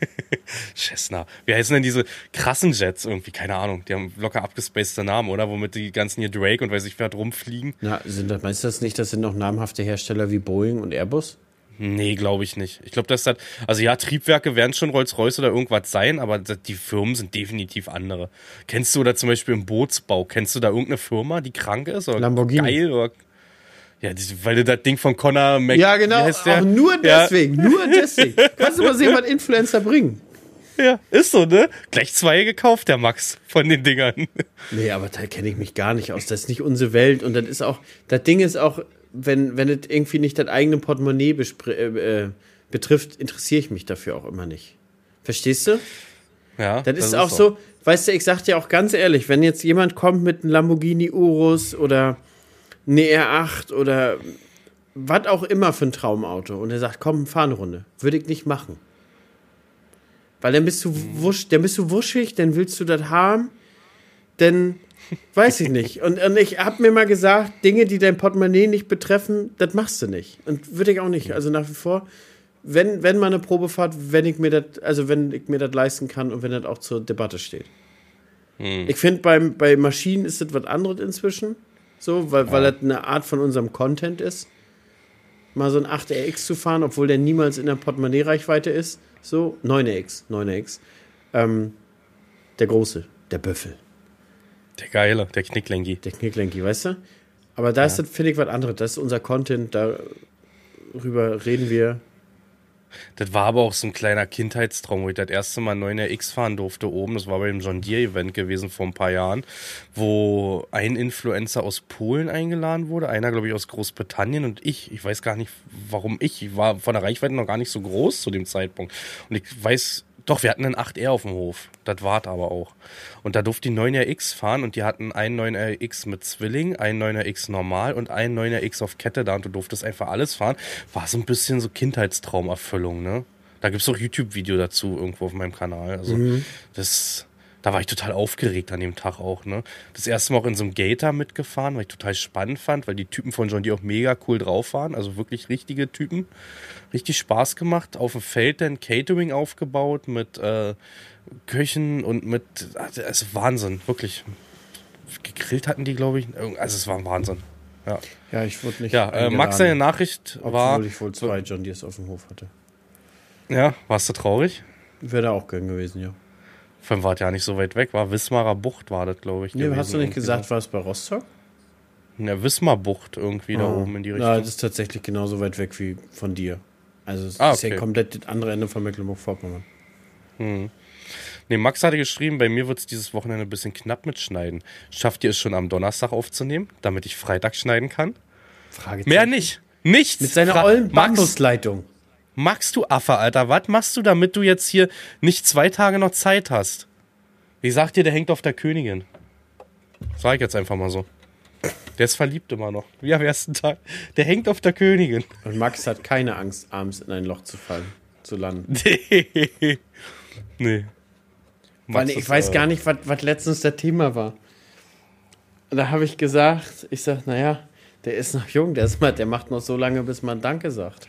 <laughs> Cessna. Wie heißen denn diese krassen Jets irgendwie? Keine Ahnung. Die haben locker abgespacete Namen, oder? Womit die ganzen hier Drake und weiß ich wer rumfliegen. Na, sind das, meinst du das nicht, das sind noch namhafte Hersteller wie Boeing und Airbus? Nee, glaube ich nicht. Ich glaube, das hat, also ja, Triebwerke werden schon Rolls-Royce oder irgendwas sein, aber das- die Firmen sind definitiv andere. Kennst du da zum Beispiel im Bootsbau, kennst du da irgendeine Firma, die krank ist? Oder Lamborghini. Geil, oder? Ja, weil du das Ding von Connor Mc... Ja, genau. Auch nur Ja. deswegen. Nur deswegen. Kannst du mal sehen, was Influencer bringen? Ja, ist so, ne? Gleich zwei gekauft, der Max, von den Dingern. Nee, aber da kenne ich mich gar nicht aus. Das ist nicht unsere Welt. Und das ist auch, das Ding ist auch, wenn, wenn es irgendwie nicht das eigene Portemonnaie äh, äh, betrifft, interessiere ich mich dafür auch immer nicht. Verstehst du? Ja, Das, ist auch so, weißt du, ich sag dir auch ganz ehrlich, wenn jetzt jemand kommt mit einem Lamborghini Urus oder eine R8 oder was auch immer für ein Traumauto und er sagt, komm, fahr eine Runde, würde ich nicht machen. Weil dann bist du wusch, dann bist du wuschig, dann willst du das haben, dann weiß ich nicht. Und, und ich hab mir mal gesagt, Dinge, die dein Portemonnaie nicht betreffen, das machst du nicht. Und würde ich auch nicht. Also nach wie vor, wenn, wenn mal eine Probefahrt, wenn ich mir das, also wenn ich mir das leisten kann und wenn das auch zur Debatte steht. Ich finde, bei Maschinen ist das was anderes inzwischen. So, weil, weil das eine Art von unserem Content ist. Mal so ein 8RX zu fahren, obwohl der niemals in der Portemonnaie-Reichweite ist. So, 9RX, 9RX. Ähm, der große, der Büffel, Der Geile, der Knicklenki. der Knicklenki, weißt du? Aber da ist das, finde ich, was anderes. Das ist unser Content, darüber reden wir. Das war aber auch so ein kleiner Kindheitstraum, wo ich das erste Mal 9er X fahren durfte oben. Das war bei dem John Deere Event gewesen vor ein paar Jahren, wo ein Influencer aus Polen eingeladen wurde, einer glaube ich aus Großbritannien und ich. Ich weiß gar nicht, warum ich. Ich war von der Reichweite noch gar nicht so groß zu dem Zeitpunkt. Und ich weiß, doch, wir hatten einen 8R auf dem Hof. Das war aber auch. Und da durfte die 9er X fahren und die hatten einen 9er X mit Zwilling, einen 9er X normal und einen 9er X auf Kette da und du durftest einfach alles fahren. War so ein bisschen so Kindheitstraumerfüllung, ne? Da gibt's auch YouTube-Video dazu irgendwo auf meinem Kanal. Also das, da war ich total aufgeregt an dem Tag auch, ne? Das erste Mal auch in so einem Gator mitgefahren, weil ich total spannend fand, weil die Typen von John Deere auch mega cool drauf waren, also wirklich richtige Typen. Richtig Spaß gemacht. Auf dem Feld dann Catering aufgebaut mit äh, Köchen und mit, also es ist Wahnsinn, wirklich. Gegrillt hatten die, glaube ich. Also es war ein Wahnsinn. Ja, Ja, ich wurde nicht. ja äh, Max, seine Nachricht war, Obwohl ich wohl zwei John Deeres auf dem Hof hatte. ja, warst du traurig? Wäre da auch gern gewesen, ja. Allem war es ja nicht so weit weg, war Wismarer Bucht war das, glaube ich. Nee, hast du nicht gesagt, war es bei Rostock? In der Wismar Bucht irgendwie da oben in die Richtung. Ja, das ist tatsächlich genauso weit weg wie von dir. Also es Ah, ist ja okay. komplett das andere Ende von Mecklenburg-Vorpommern. Nee, Max hatte geschrieben, bei mir wird es dieses Wochenende ein bisschen knapp mit Schneiden. Schafft ihr es schon am Donnerstag aufzunehmen, damit ich Freitag schneiden kann? Fragezeichen. Mehr nicht. Nichts. Mit seiner Fra- ollen Bambusleitung. Max, du Affe, Alter, was machst du, damit du jetzt hier nicht zwei Tage noch Zeit hast? Wie sagt dir, der hängt auf der Königin. Sag ich jetzt einfach mal so. Der ist verliebt immer noch. Wie am ersten Tag. Der hängt auf der Königin. Und Max hat keine Angst, abends in ein Loch zu fallen, zu landen. <laughs> Nee. nee. Weil ich weiß äh, gar nicht, was, was letztens das Thema war. Und da habe ich gesagt, ich sag, naja, der ist noch jung, der, ist der macht noch so lange, bis man Danke sagt.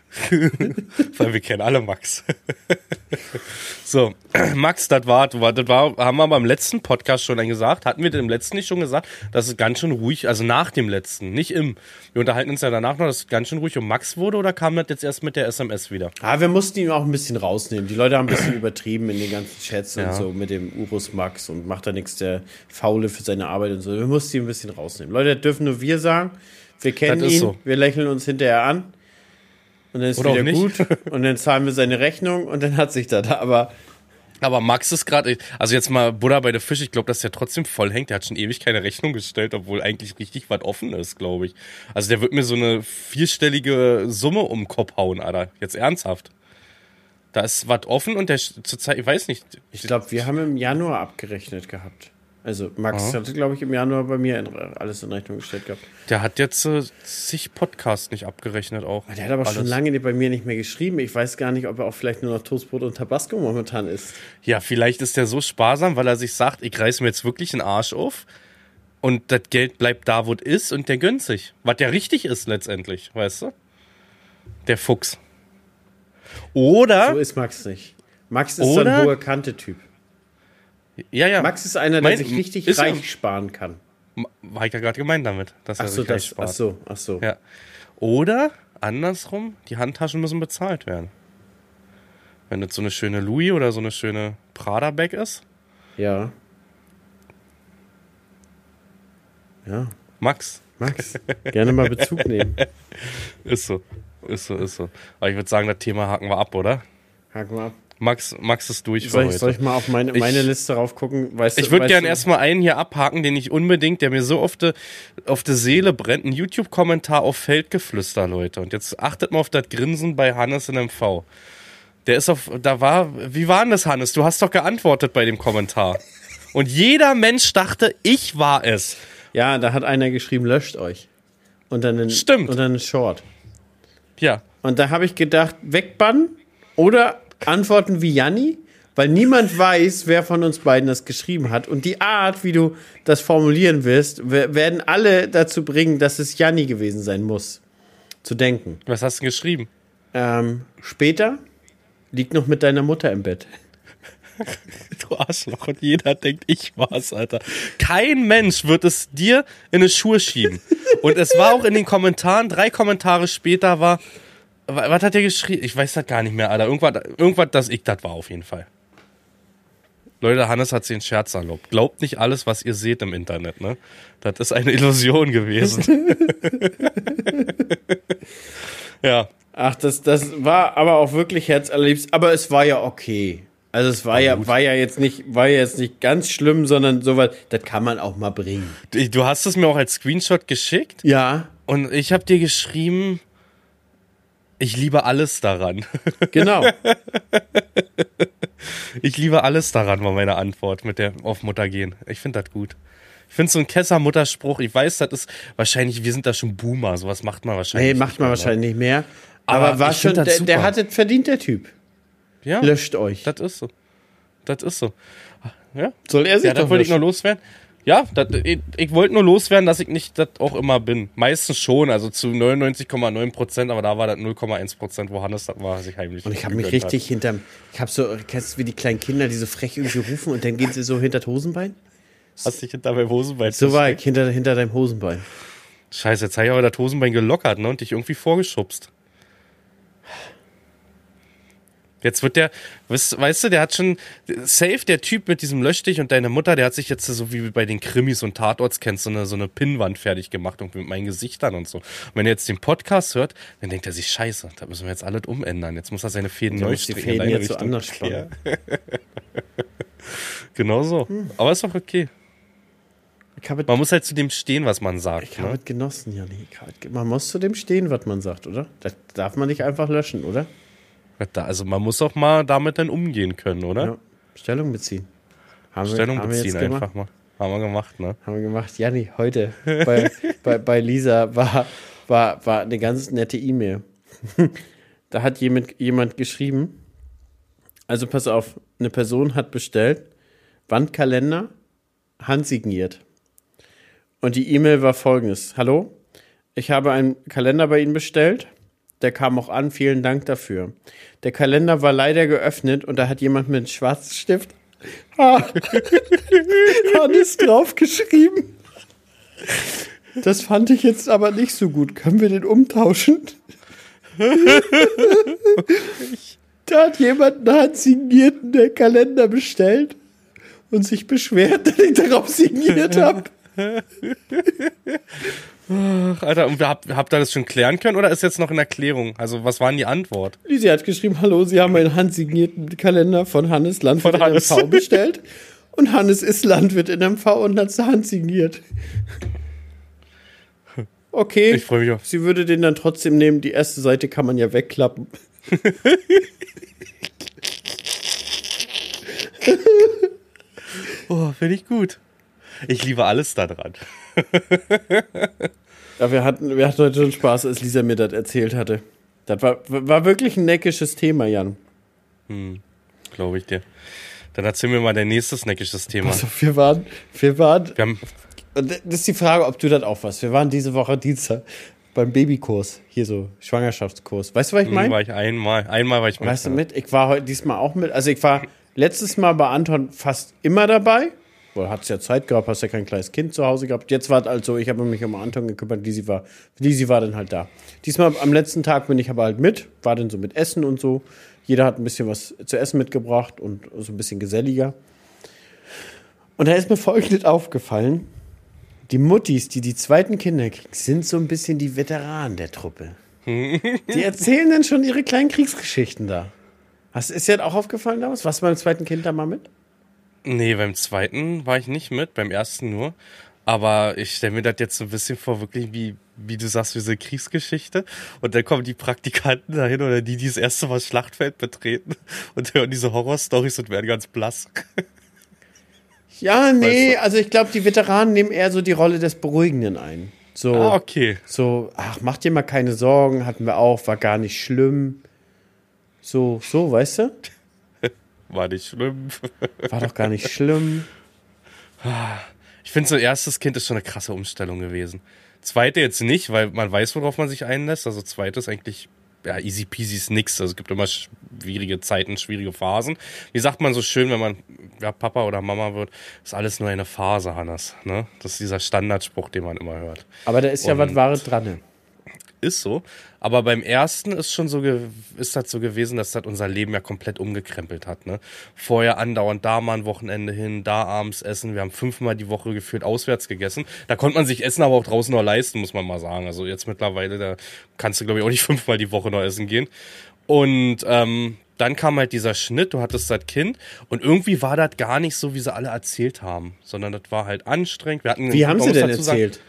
<laughs> Weil wir kennen alle Max. <laughs> so, <clears throat> Max, das war, das war, haben wir beim letzten Podcast schon gesagt. Hatten wir im letzten nicht schon gesagt? Das ist ganz schön ruhig, also nach dem letzten, nicht im. Wir unterhalten uns ja danach noch, dass es ganz schön ruhig um Max wurde oder kam das jetzt erst mit der SMS wieder? Ah, wir mussten ihn auch ein bisschen rausnehmen. Die Leute haben ein bisschen übertrieben in den ganzen Chats Ja. und so mit dem Urus Max und macht da nichts der Faule für seine Arbeit und so. Wir mussten ihn ein bisschen rausnehmen. Leute, das dürfen nur wir sagen. Wir kennen ihn, so. wir lächeln uns hinterher an und dann ist Oder wieder gut und dann zahlen wir seine Rechnung und dann hat sich das. Aber Aber Max ist gerade, also jetzt mal Buddha bei der Fisch, ich glaube, dass der trotzdem voll hängt. Der hat schon ewig keine Rechnung gestellt, obwohl eigentlich richtig was offen ist, glaube ich. Also der wird mir so eine vierstellige Summe um den Kopf hauen, Alter. Jetzt ernsthaft. Da ist was offen und der zurzeit, ich weiß nicht. Ich glaube, wir haben im Januar abgerechnet gehabt. Also Max Aha. hatte, glaube ich, im Januar bei mir in, alles in Rechnung gestellt gehabt. Der hat jetzt äh, sich Podcast nicht abgerechnet auch. Der hat aber alles. schon lange bei mir nicht mehr geschrieben. Ich weiß gar nicht, ob er auch vielleicht nur noch Toastbrot und Tabasco momentan ist. Ja, vielleicht ist der so sparsam, weil er sich sagt, ich reiß mir jetzt wirklich einen Arsch auf und das Geld bleibt da, wo es ist und der gönnt sich. Was ja richtig ist letztendlich, weißt du? Der Fuchs. Oder. So ist Max nicht. Max ist so ein hoher Kante-Typ. Ja, ja. Max ist einer, der mein, sich richtig reich ja, sparen kann. War ich ja gerade gemeint damit, dass ach er so, sich das, spart. Ach so, ach so. Ja. Oder andersrum, die Handtaschen müssen bezahlt werden. Wenn das so eine schöne Louis oder so eine schöne Prada-Bag ist. Ja. Ja. Max. Max, gerne mal Bezug <laughs> nehmen. ist so, ist so, ist so. Aber ich würde sagen, das Thema haken wir ab, oder? Haken wir ab. Max, Max ist durch soll, ich, soll ich mal auf meine, meine ich, Liste raufgucken? Weißt ich würde gerne erstmal einen hier abhaken, den ich unbedingt, der mir so auf die auf de Seele brennt. Ein YouTube-Kommentar auf Feldgeflüster, Leute. Und jetzt achtet mal auf das Grinsen bei Hannes in MV. Der ist auf, da war, wie war denn das, Hannes? Du hast doch geantwortet bei dem Kommentar. Und jeder Mensch dachte, ich war es. Ja, da hat einer geschrieben, löscht euch. Und dann einen, Stimmt. Und dann einen Short. Ja. Und da habe ich gedacht, wegbannen oder antworten wie Janni, weil niemand weiß, wer von uns beiden das geschrieben hat. Und die Art, wie du das formulieren wirst, werden alle dazu bringen, dass es Janni gewesen sein muss. Zu denken. Was hast du geschrieben? Ähm, später liegt noch mit deiner Mutter im Bett. <laughs> du Arschloch. Und jeder denkt, ich war's, Alter. Kein Mensch wird es dir in eine Schuhe schieben. Und es war auch in den Kommentaren, drei Kommentare später war, was hat der geschrieben? Ich weiß das gar nicht mehr, Alter. Irgendwas, irgendwas das ich das war auf jeden Fall. Leute, Hannes hat sich einen Scherz erlaubt. Glaubt nicht alles, was ihr seht im Internet, ne? Das ist eine <laughs> Illusion gewesen. <laughs> ja. Ach, das, das war aber auch wirklich herzallerliebst. Aber es war ja okay. Also es war, war ja, war ja jetzt nicht, war ja jetzt nicht ganz schlimm, sondern sowas, das kann man auch mal bringen. Du hast es mir auch als Screenshot geschickt. Ja. Und ich habe dir geschrieben, ich liebe alles daran. <laughs> Genau. ich liebe alles daran, war meine Antwort mit der auf Mutter gehen. Ich finde das gut. Ich finde so ein Kesser-Mutterspruch, ich weiß, das ist wahrscheinlich, wir sind da schon Boomer, sowas macht man wahrscheinlich. Nee, macht man wahrscheinlich nicht mehr. Aber, Aber war schon, der, der hat es verdient, der Typ. Ja. Löscht euch. Das ist so. Das ist so. Ja. Soll er sich ja, das wollte ich noch loswerden. Ja, dat, ich, ich wollte nur loswerden, dass ich nicht das auch immer bin. Meistens schon, also zu 99,9 Prozent, aber da war das 0,1 Prozent, wo Hannes das war, sich heimlich. Und ich habe mich richtig hat. hinterm. Ich habe so, kennst du wie die kleinen Kinder, die so frech irgendwie rufen und dann gehen sie so hinter das Hosenbein? Hast dich hinter meinem Hosenbein? So war ich, hinter, hinter deinem Hosenbein. Scheiße, jetzt habe ich aber das Hosenbein gelockert, ne, und dich irgendwie vorgeschubst. Jetzt wird der, weißt, weißt, du, der hat schon, safe, der Typ mit diesem Löschstich und deine Mutter, der hat sich jetzt so wie bei den Krimis und Tatorts kennst, so eine, so eine Pinnwand fertig gemacht und mit meinen Gesichtern und so. Und wenn er jetzt den Podcast hört, dann denkt er sich, scheiße, da müssen wir jetzt alles umändern. Jetzt muss er seine Fäden neu stricken. Die Fäden jetzt so anders spannen. <laughs> genau so. Hm. Aber ist doch okay. Man muss halt zu dem stehen, was man sagt. Ich habe ne? genossen, Janni. Man muss zu dem stehen, was man sagt, oder? Das darf man nicht einfach löschen, oder? Also man muss auch mal damit dann umgehen können, oder? Ja. Stellung beziehen. Haben Stellung wir, beziehen einfach mal. Haben wir gemacht, ne? Haben wir gemacht. Janni, heute bei, <laughs> bei, bei Lisa war, war, war eine ganz nette E-Mail. da hat jemand, jemand geschrieben, also pass auf, eine Person hat bestellt, Wandkalender, handsigniert. Und die E-Mail war folgendes. Hallo, ich habe einen Kalender bei Ihnen bestellt der kam auch an. Vielen Dank dafür. Der Kalender war leider geöffnet und da hat jemand mit einem schwarzen Stift <laughs> Hannes draufgeschrieben. Das fand ich jetzt aber nicht so gut. Können wir den umtauschen? da hat jemand einen handsignierten der Kalender bestellt und sich beschwert, dass ich darauf signiert habe. Alter, und habt, habt ihr das schon klären können oder ist jetzt noch in Erklärung? Also, was waren die Antwort? Sie hat geschrieben, hallo, Sie haben einen handsignierten Kalender von Hannes Landwirt Von Hannes. in <laughs> MV bestellt. Und Hannes ist Landwirt in MV und hat es handsigniert. Okay. Ich freue mich auf. Sie würde den dann trotzdem nehmen. Die erste Seite kann man ja wegklappen. <laughs> Oh, finde ich gut. Ich liebe alles daran. Ja, wir hatten, wir hatten heute schon Spaß, als Lisa mir das erzählt hatte. Das war, war wirklich ein neckisches Thema, Jan. Glaube ich dir. Dann erzähl mir mal dein nächstes neckisches Thema. Also wir waren, wir waren, Wir haben, das ist die Frage, ob du das auch was. Wir waren diese Woche Dienstag beim Babykurs, hier so Schwangerschaftskurs. Weißt du, was ich meine? war ich einmal, einmal war ich mit. Weißt du mit? Ich war heute diesmal auch mit. Also ich war letztes Mal bei Anton fast immer dabei. Weil hat's ja Zeit gehabt, hast ja kein kleines Kind zu Hause gehabt. Jetzt war es also, ich habe mich um Anton gekümmert, Lisi war, Lisi war dann halt da. Diesmal am letzten Tag bin ich aber halt mit, war dann so mit Essen und so. Jeder hat ein bisschen was zu essen mitgebracht und so ein bisschen geselliger. Und da ist mir folgendes aufgefallen. Die Muttis, die die zweiten Kinder kriegen, sind so ein bisschen die Veteranen der Truppe. <laughs> Die erzählen dann schon ihre kleinen Kriegsgeschichten da. Hast, ist dir das auch aufgefallen damals? Warst du beim zweiten Kind da mal mit? Nee, beim zweiten war ich nicht mit, beim ersten nur. Aber ich stelle mir das jetzt so ein bisschen vor, wirklich wie, wie du sagst, wie so eine Kriegsgeschichte. Und dann kommen die Praktikanten dahin oder die, die das erste Mal das Schlachtfeld betreten <laughs> und hören diese Horrorstories und werden ganz blass. <laughs> Ja, nee, Weißt also ich glaube, die Veteranen nehmen eher so die Rolle des Beruhigenden ein. So, Ah, okay. so, ach, mach dir mal keine Sorgen, hatten wir auch, war gar nicht schlimm. So, so, weißt du? War nicht schlimm. War doch gar nicht schlimm. Ich finde, so erstes Kind ist schon eine krasse Umstellung gewesen. Zweite jetzt nicht, weil man weiß, worauf man sich einlässt. Also zweites eigentlich, ja, easy peasy ist nix. Also es gibt immer schwierige Zeiten, schwierige Phasen. Wie sagt man so schön, wenn man ja, Papa oder Mama wird, ist alles nur eine Phase, Hannes. Ne? Das ist dieser Standardspruch, den man immer hört. Aber da ist ja Und- was Wahres dran. Ist so. Aber beim ersten ist schon so, ist das so gewesen, dass das unser Leben ja komplett umgekrempelt hat. Ne? Vorher andauernd da mal ein Wochenende hin, da abends essen. Wir haben fünfmal die Woche gefühlt auswärts gegessen. Da konnte man sich Essen aber auch draußen noch leisten, muss man mal sagen. Also jetzt mittlerweile, da kannst du glaube ich auch nicht <laughs> fünfmal die Woche noch essen gehen. Und ähm, dann kam halt dieser Schnitt, du hattest das Kind und irgendwie war das gar nicht so, wie sie alle erzählt haben, sondern das war halt anstrengend. Wir hatten, Wie haben sie denn dazu sagen, erzählt?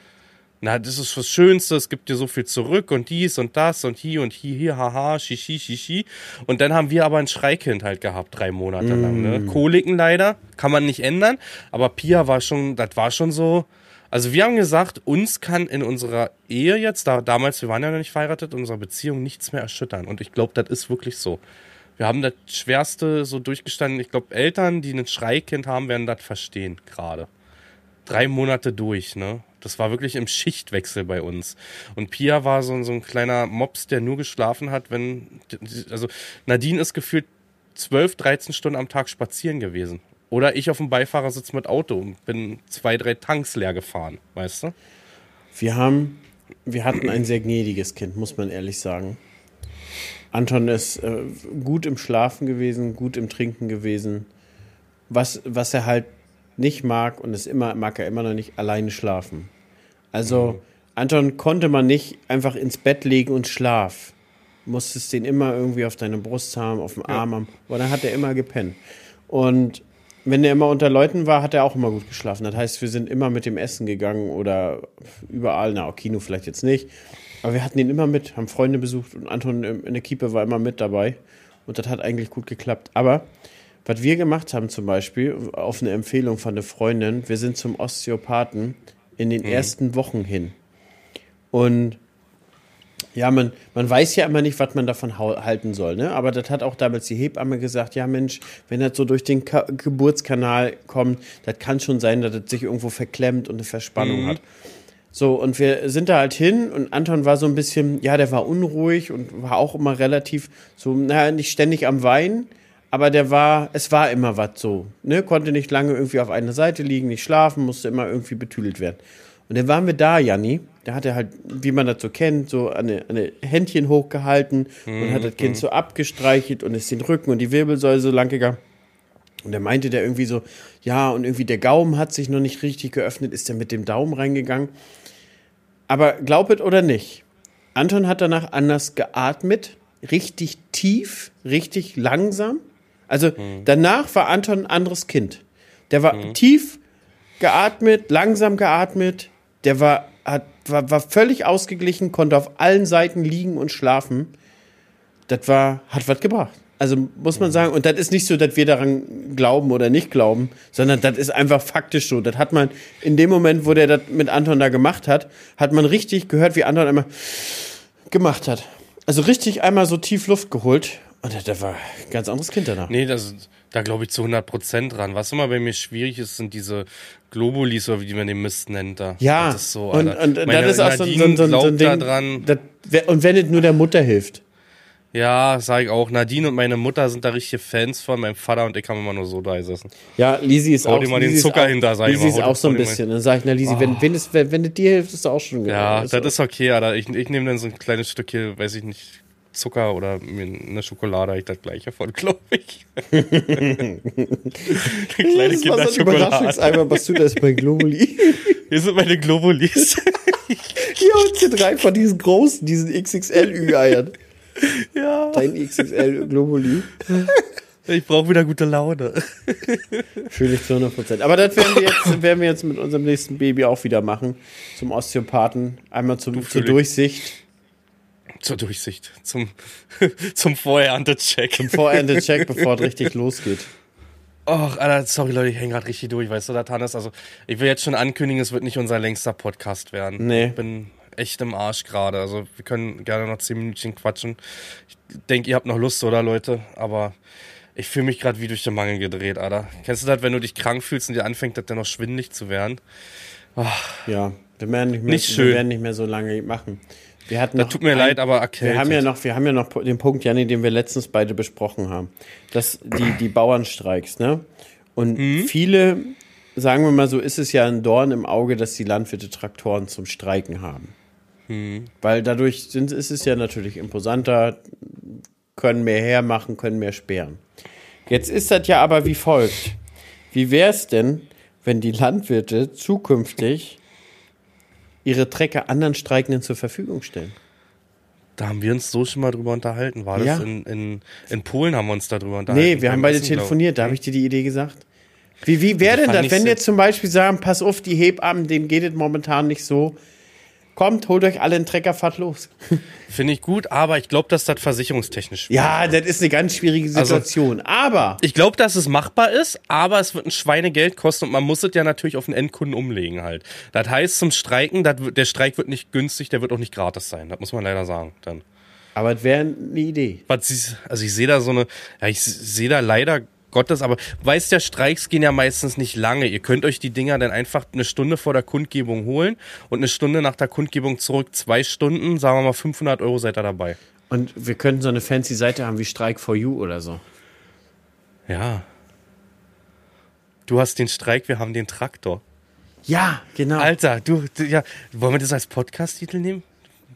Na, das ist das Schönste, es gibt dir so viel zurück und dies und das und hier und hier, hier, haha, shishi, shishi. Und dann haben wir aber ein Schreikind halt gehabt, drei Monate lang. Ne? Koliken leider, kann man nicht ändern, aber Pia war schon, das war schon so. Also wir haben gesagt, uns kann in unserer Ehe jetzt, da, damals, wir waren ja noch nicht verheiratet, in unserer Beziehung nichts mehr erschüttern. Und ich glaube, das ist wirklich so. Wir haben das Schwerste so durchgestanden. Ich glaube, Eltern, die ein Schreikind haben, werden das verstehen gerade drei Monate durch, ne? Das war wirklich im Schichtwechsel bei uns. Und Pia war so, so ein kleiner Mops, der nur geschlafen hat, wenn. Also Nadine ist gefühlt 12, 13 Stunden am Tag spazieren gewesen. Oder ich auf dem Beifahrersitz mit Auto und bin zwei, drei Tanks leer gefahren, weißt du? Wir haben, wir hatten ein sehr gnädiges Kind, muss man ehrlich sagen. Anton ist äh, gut im Schlafen gewesen, gut im Trinken gewesen. Was, was er halt nicht mag, und das immer, mag er immer noch nicht, alleine schlafen. Also, Anton konnte man nicht einfach ins Bett legen und schlaf. Musstest den immer irgendwie auf deine Brust haben, auf dem Arm haben. Aber dann hat er immer gepennt. Und wenn er immer unter Leuten war, hat er auch immer gut geschlafen. Das heißt, wir sind immer mit dem Essen gegangen oder überall, na, Kino vielleicht jetzt nicht. Aber wir hatten ihn immer mit, haben Freunde besucht und Anton in in der Kiepe war immer mit dabei. Und das hat eigentlich gut geklappt. Aber was wir gemacht haben zum Beispiel, auf eine Empfehlung von einer Freundin, wir sind zum Osteopathen in den ersten Wochen hin. Und ja, man, man weiß ja immer nicht, was man davon halten soll, ne? Aber das hat auch damals die Hebamme gesagt, ja Mensch, wenn das so durch den Ka Geburtskanal kommt, das kann schon sein, dass es sich irgendwo verklemmt und eine Verspannung hat. So, und wir sind da halt hin und Anton war so ein bisschen, ja, der war unruhig und war auch immer relativ so, naja, nicht ständig am Weinen, aber der war, es war immer was so, ne? Konnte nicht lange irgendwie auf einer Seite liegen, nicht schlafen, musste immer irgendwie betüdelt werden. Und dann waren wir da, Janni. Da hat er halt, wie man das so kennt, so eine, eine Händchen hochgehalten und hat das Kind so abgestreichelt und ist den Rücken und die Wirbelsäule so lang gegangen. Und er meinte der irgendwie so, ja, und irgendwie der Gaumen hat sich noch nicht richtig geöffnet, ist er mit dem Daumen reingegangen. Aber glaubet oder nicht, Anton hat danach anders geatmet, richtig tief, richtig langsam. Also Mhm. danach war Anton ein anderes Kind. Der war tief geatmet, langsam geatmet. Der war, hat, war, war völlig ausgeglichen, konnte auf allen Seiten liegen und schlafen. Das war, hat was gebracht. Also muss man sagen, und das ist nicht so, dass wir daran glauben oder nicht glauben, sondern das ist einfach faktisch so. Das hat man in dem Moment, wo der das mit Anton da gemacht hat, hat man richtig gehört, wie Anton einmal gemacht hat. Also richtig einmal so tief Luft geholt. Und das- das war ein ganz anderes Kind danach. Nee, das, da glaube ich zu 100% dran. Was immer bei mir schwierig ist, sind diese Globulis, oder wie man den Mist nennt da. Ja, Das ist so, und, und, und das ist auch so, ein- so, so, so ein glaubt da Ding. dran. Das, und wenn es nur der Mutter hilft. Ja, sage ich auch. Nadine und meine Mutter sind da richtige Fans von. Mein Vater und ich haben immer nur so da gesessen. Ja, Lisi ist Hau auch dir mal den Lisi Zucker auch, hinter, sag ich Lisi mal. ist Hau auch so ein hau bisschen. Dann sag ich, na Lisi, wenn, wenn, es, wenn, wenn es dir hilft, ist es auch schon Ja, ist das ist okay, Alter. Ich, ich nehme dann so ein kleines Stückchen, weiß ich nicht, Zucker oder eine Schokolade, ich das gleiche von, <laughs> glaube ich. eine <laughs> kleine Das war so ein. Überraschungseimer, was du das bei Globuli. <laughs> Hier sind meine Globulis. Hier holst du drei von diesen großen, diesen XXL-Ü-Eiern. ja. Dein XXL-Globuli. Ich brauche wieder gute Laune. Fühle ich zu 100%. Aber das werden wir, jetzt, werden wir jetzt mit unserem nächsten Baby auch wieder machen. Zum Osteopathen. Einmal zum, zur. Durchsicht. Zur Durchsicht. Zum, <laughs> zum Vorernte-Check. Vorende-Check, bevor es richtig <laughs> losgeht. Och, Alter, sorry Leute, ich hänge gerade richtig durch, weißt du, da Hannes, also ich will jetzt schon ankündigen, es wird nicht unser längster Podcast werden. Nee. Ich bin echt im Arsch gerade, also wir können gerne noch zehn Minütchen quatschen. Ich denke, ihr habt noch Lust, oder Leute? Aber ich fühle mich gerade wie durch den Mangel gedreht, Alter. Kennst du das, wenn du dich krank fühlst und dir anfängt, das dann noch schwindelig zu werden? Ja, wir werden nicht mehr, Nicht wir schön. werden nicht mehr so lange machen. Wir hatten Das tut mir ein- leid, aber erkältet. Wir haben ja noch, wir haben ja noch den Punkt, Janni, den wir letztens beide besprochen haben. Das, die, die Bauernstreiks, ne? Und Mhm. viele, sagen wir mal so, ist es ja ein Dorn im Auge, dass die Landwirte Traktoren zum Streiken haben. Mhm. Weil dadurch sind, ist es ja natürlich imposanter, können mehr hermachen, können mehr sperren. Jetzt ist das ja aber wie folgt. Wie wäre es denn, wenn die Landwirte zukünftig ihre Trecker anderen Streikenden zur Verfügung stellen? Da haben wir uns so schon mal drüber unterhalten. War das Ja. in, in, in Polen haben wir uns darüber unterhalten? Nee, wir haben beide Essen, telefoniert, da habe ich dir die Idee gesagt. Wie, wie wäre denn fand das, wenn jetzt zum Beispiel sagen, pass auf, die Hebammen, denen geht es momentan nicht so. Kommt, holt euch alle einen Trecker, fahrt los. <laughs> Finde ich gut, aber ich glaube, dass das versicherungstechnisch Ja, das ist eine ganz schwierige Also- Situation. aber Ich glaube, dass es machbar ist, aber es wird ein Schweinegeld kosten und man muss es ja natürlich auf den Endkunden umlegen halt. Das heißt, zum Streiken, das, der Streik wird nicht günstig, der wird auch nicht gratis sein. Das muss man leider sagen. Dann. aber es wäre eine Idee. Was Also ich sehe da so eine, ja, ich sehe da leider Gottes, aber weißt ja, Streiks gehen ja meistens nicht lange. Ihr könnt euch die Dinger dann einfach eine Stunde vor der Kundgebung holen und eine Stunde nach der Kundgebung zurück. Zwei Stunden, sagen wir mal 500 Euro seid ihr dabei. Und wir könnten so eine fancy Seite haben wie Strike for You oder so. Ja. Du hast den Streik, wir haben den Traktor. Ja, genau. Alter, du, du ja, wollen wir das als Podcast-Titel nehmen?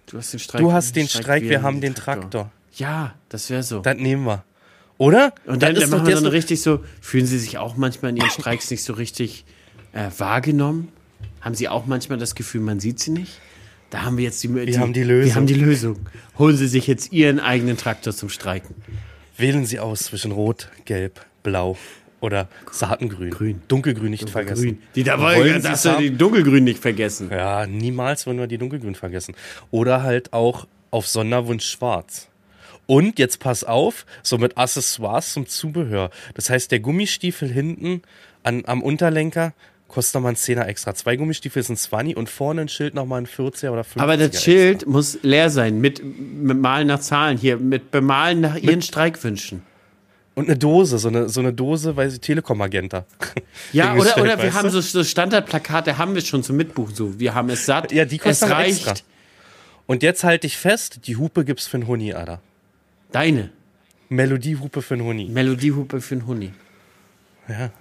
du hast den Streik. Du hast den Streik, wir haben den Traktor. Ja, das wäre so. Das nehmen wir. Oder? Und dann, das dann machen wir so richtig so, fühlen Sie sich auch manchmal in Ihren Streiks nicht so richtig äh, wahrgenommen? Haben Sie auch manchmal das Gefühl, man sieht Sie nicht? Da haben wir jetzt die, wir haben die Lösung. Wir haben die Lösung. Holen Sie sich jetzt Ihren eigenen Traktor zum Streiken. Wählen Sie aus zwischen Rot, Gelb, Blau oder Saatengrün. Grün. Dunkelgrün nicht vergessen. Grün. Die da Wollen du haben? die dunkelgrün nicht vergessen. Ja, niemals wollen wir die Dunkelgrün vergessen. Oder halt auch auf Sonderwunsch schwarz. Und jetzt pass auf, so mit Accessoires zum Zubehör. Das heißt, der Gummistiefel hinten an, am Unterlenker kostet nochmal einen Zehner extra. Zwei Gummistiefel sind 20 und vorne ein Schild nochmal ein 40er oder 50er. Aber das extra. Schild muss leer sein, mit, mit Malen nach Zahlen hier, mit Bemalen nach Ihren Streikwünschen. Und eine Dose, so eine, so eine Dose, weiß ich, Telekom-Magenta. <laughs> Ja, oder, oder wir haben so, so Standardplakate, haben wir schon zum Mitbuchen. So, wir haben es satt. Ja, die kosten es reicht. extra. Und jetzt halte ich fest, die Hupe gibt's für einen Huni, Alter. Deine Melodiehupe für einen Huni. Melodiehupe für einen Huni. Ja. <laughs>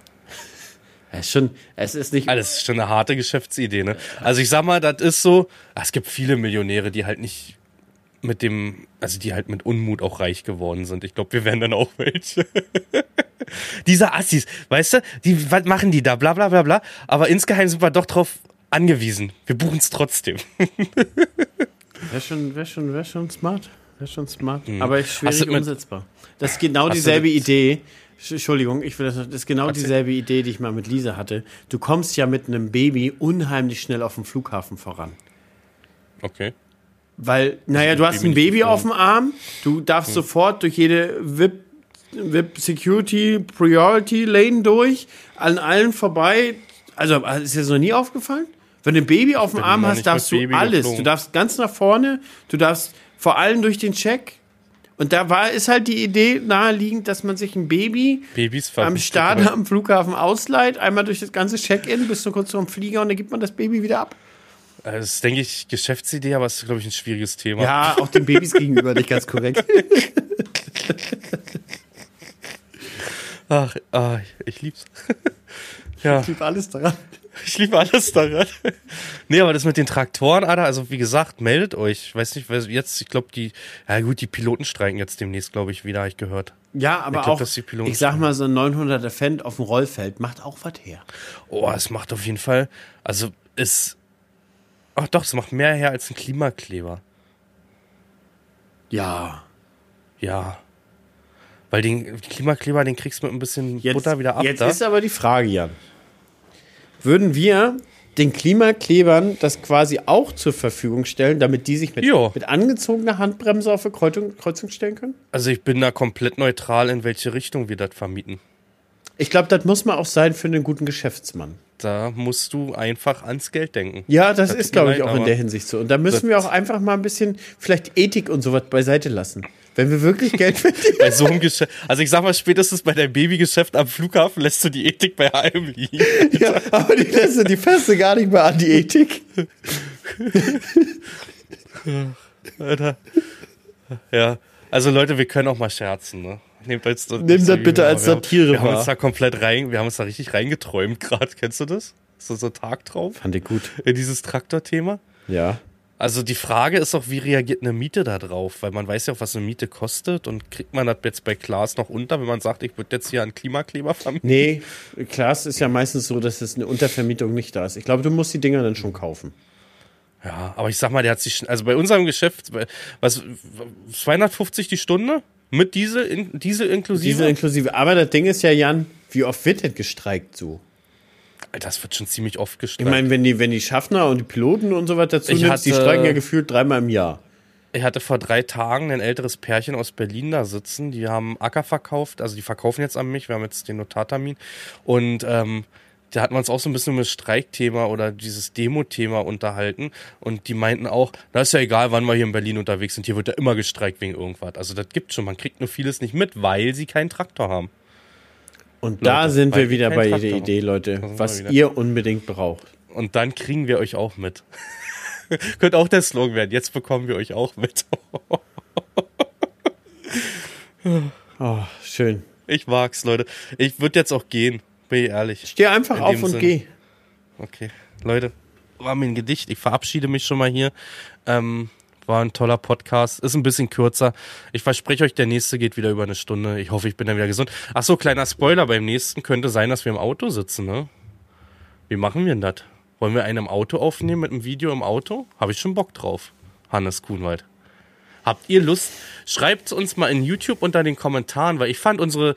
Es ist schon, es ist nicht. Das ist schon eine harte Geschäftsidee, ne? Also ich sag mal, das ist so, es gibt viele Millionäre, die halt nicht mit dem, also die halt mit Unmut auch reich geworden sind. Ich glaube, wir wären dann auch welche. <laughs> Diese Assis, weißt du, die, was machen die da, bla bla bla bla. Aber insgeheim sind wir doch drauf angewiesen. Wir buchen es trotzdem. <laughs> Wäre schon, wär schon, wär schon smart. Wäre schon smart. Mhm. Aber schwierig mit- umsetzbar. Das ist genau dieselbe das- Idee. Sch- Entschuldigung, ich will das, noch- das ist genau dieselbe Idee, die ich mal mit Lisa hatte. Du kommst ja mit einem Baby unheimlich schnell auf dem Flughafen voran. Okay. Weil, naja, du hast ein Baby auf dem Arm, du darfst sofort durch jede VIP, VIP Security Priority Lane durch, an allen vorbei. Also, ist dir das noch nie aufgefallen? Wenn du ein Baby auf dem Arm hast, darfst du Baby alles. geflogen. Du darfst ganz nach vorne, du darfst vor allem durch den Check. Und da war, ist halt die Idee naheliegend, dass man sich ein Baby am Start am Flughafen ausleiht, einmal durch das ganze Check-in, bis zu kurz dem Flieger und dann gibt man das Baby wieder ab. Äh, Das ist, denke ich, Geschäftsidee, aber es ist, glaube ich, ein schwieriges Thema. Ja, <laughs> auch den Babys gegenüber nicht ganz korrekt. Ach, ah, ich lieb's. <laughs> ja, Ich liebe alles daran. Ich liebe alles daran. nee, aber das mit den Traktoren, Alter, also wie gesagt, meldet euch. Ich weiß nicht, weil jetzt, ich glaube, die, ja gut, die Piloten streiken jetzt demnächst, glaube ich, wieder, habe ich gehört. Ja, aber Ich glaub, auch, dass die Piloten- ich sag mal, so ein 900er Fendt auf dem Rollfeld macht auch was her. Oh, es macht auf jeden Fall, also es, ach doch, es macht mehr her als ein Klimakleber. Ja. Ja. Weil den Klimakleber, den kriegst du mit ein bisschen Jetzt, Butter wieder ab. jetzt da. ist aber die Frage, Jan. Würden wir den Klimaklebern das quasi auch zur Verfügung stellen, damit die sich mit, Jo. mit angezogener Handbremse auf eine Kreuzung, Kreuzung stellen können? Also ich bin da komplett neutral, in welche Richtung wir das vermieten. Ich glaube, das muss man auch sein für einen guten Geschäftsmann. Da musst du einfach ans Geld denken. Ja, das, Das ist, glaube ich, auch in der Hinsicht so. Und da müssen wir auch einfach mal ein bisschen vielleicht Ethik und sowas beiseite lassen. Wenn wir wirklich <laughs> Geld verdienen. Bei so einem Geschäft. Also ich sag mal, spätestens bei deinem Babygeschäft am Flughafen lässt du die Ethik bei allem liegen. <laughs> ja, aber die lässt du, die fährst du gar nicht mehr an die Ethik. <laughs> Alter. Ja. Also Leute, wir können auch mal scherzen, ne? Nehmt als, Nimm das bitte als wir haben- Satire Wir haben uns da komplett rein, wir haben uns da richtig reingeträumt gerade. Kennst du das? So so Tagtraum Fand ich gut. in dieses Traktorthema. Ja. Also die Frage ist auch, wie reagiert eine Miete da drauf? Weil man weiß ja auch, was eine Miete kostet und kriegt man das jetzt bei Klaas noch unter, wenn man sagt, ich würde jetzt hier einen Klimakleber vermieten? Nee, klar, es ist ja meistens so, dass es eine Untervermietung nicht da ist. Ich glaube, du musst die Dinger dann schon kaufen. Ja, aber ich sag mal, der hat sich, also bei unserem Geschäft, was, 250 die Stunde? Mit Diesel, in, Diesel inklusive? Diese inklusive. Aber das Ding ist ja, Jan, wie oft wird denn gestreikt so? Das wird schon ziemlich oft Ich gestreikt. meine, wenn die, wenn die Schaffner und die Piloten und so weiter dazu Ich nimmst, die hatte- streiken ja gefühlt dreimal im Jahr. Ich hatte vor drei Tagen ein älteres Pärchen aus Berlin da sitzen. Die haben Acker verkauft, also die verkaufen jetzt an mich. Wir haben jetzt den Notartermin. Und ähm, da hatten wir uns auch so ein bisschen um das Streikthema oder dieses Demo-Thema unterhalten. Und die meinten auch, na ist ja egal, wann wir hier in Berlin unterwegs sind. Hier wird ja immer gestreikt wegen irgendwas. Also das gibt schon. Man kriegt nur vieles nicht mit, weil sie keinen Traktor haben. Und da Leute, sind weil wir wieder bei der. Idee, Leute, sind was ihr unbedingt braucht. Und dann kriegen wir euch auch mit. <laughs> Könnte auch der Slogan werden. Jetzt bekommen wir euch auch mit. <laughs> Oh, schön. Ich mag's, Leute. Ich würde jetzt auch gehen. Bin ich ehrlich. Steh einfach In auf und Sinn. geh. Okay, Leute, war mir ein Gedicht. Ich verabschiede mich schon mal hier. Ähm, war ein toller Podcast. Ist ein bisschen kürzer. Ich verspreche euch, der nächste geht wieder über eine Stunde. Ich hoffe, ich bin dann wieder gesund. Ach so, kleiner Spoiler. Beim nächsten könnte sein, dass wir im Auto sitzen, ne? Wie machen wir denn das? Wollen wir einen im Auto aufnehmen mit einem Video im Auto? Habe ich schon Bock drauf. Hannes Kuhnwald. Habt ihr Lust? Schreibt uns mal in YouTube unter den Kommentaren, weil ich fand unsere,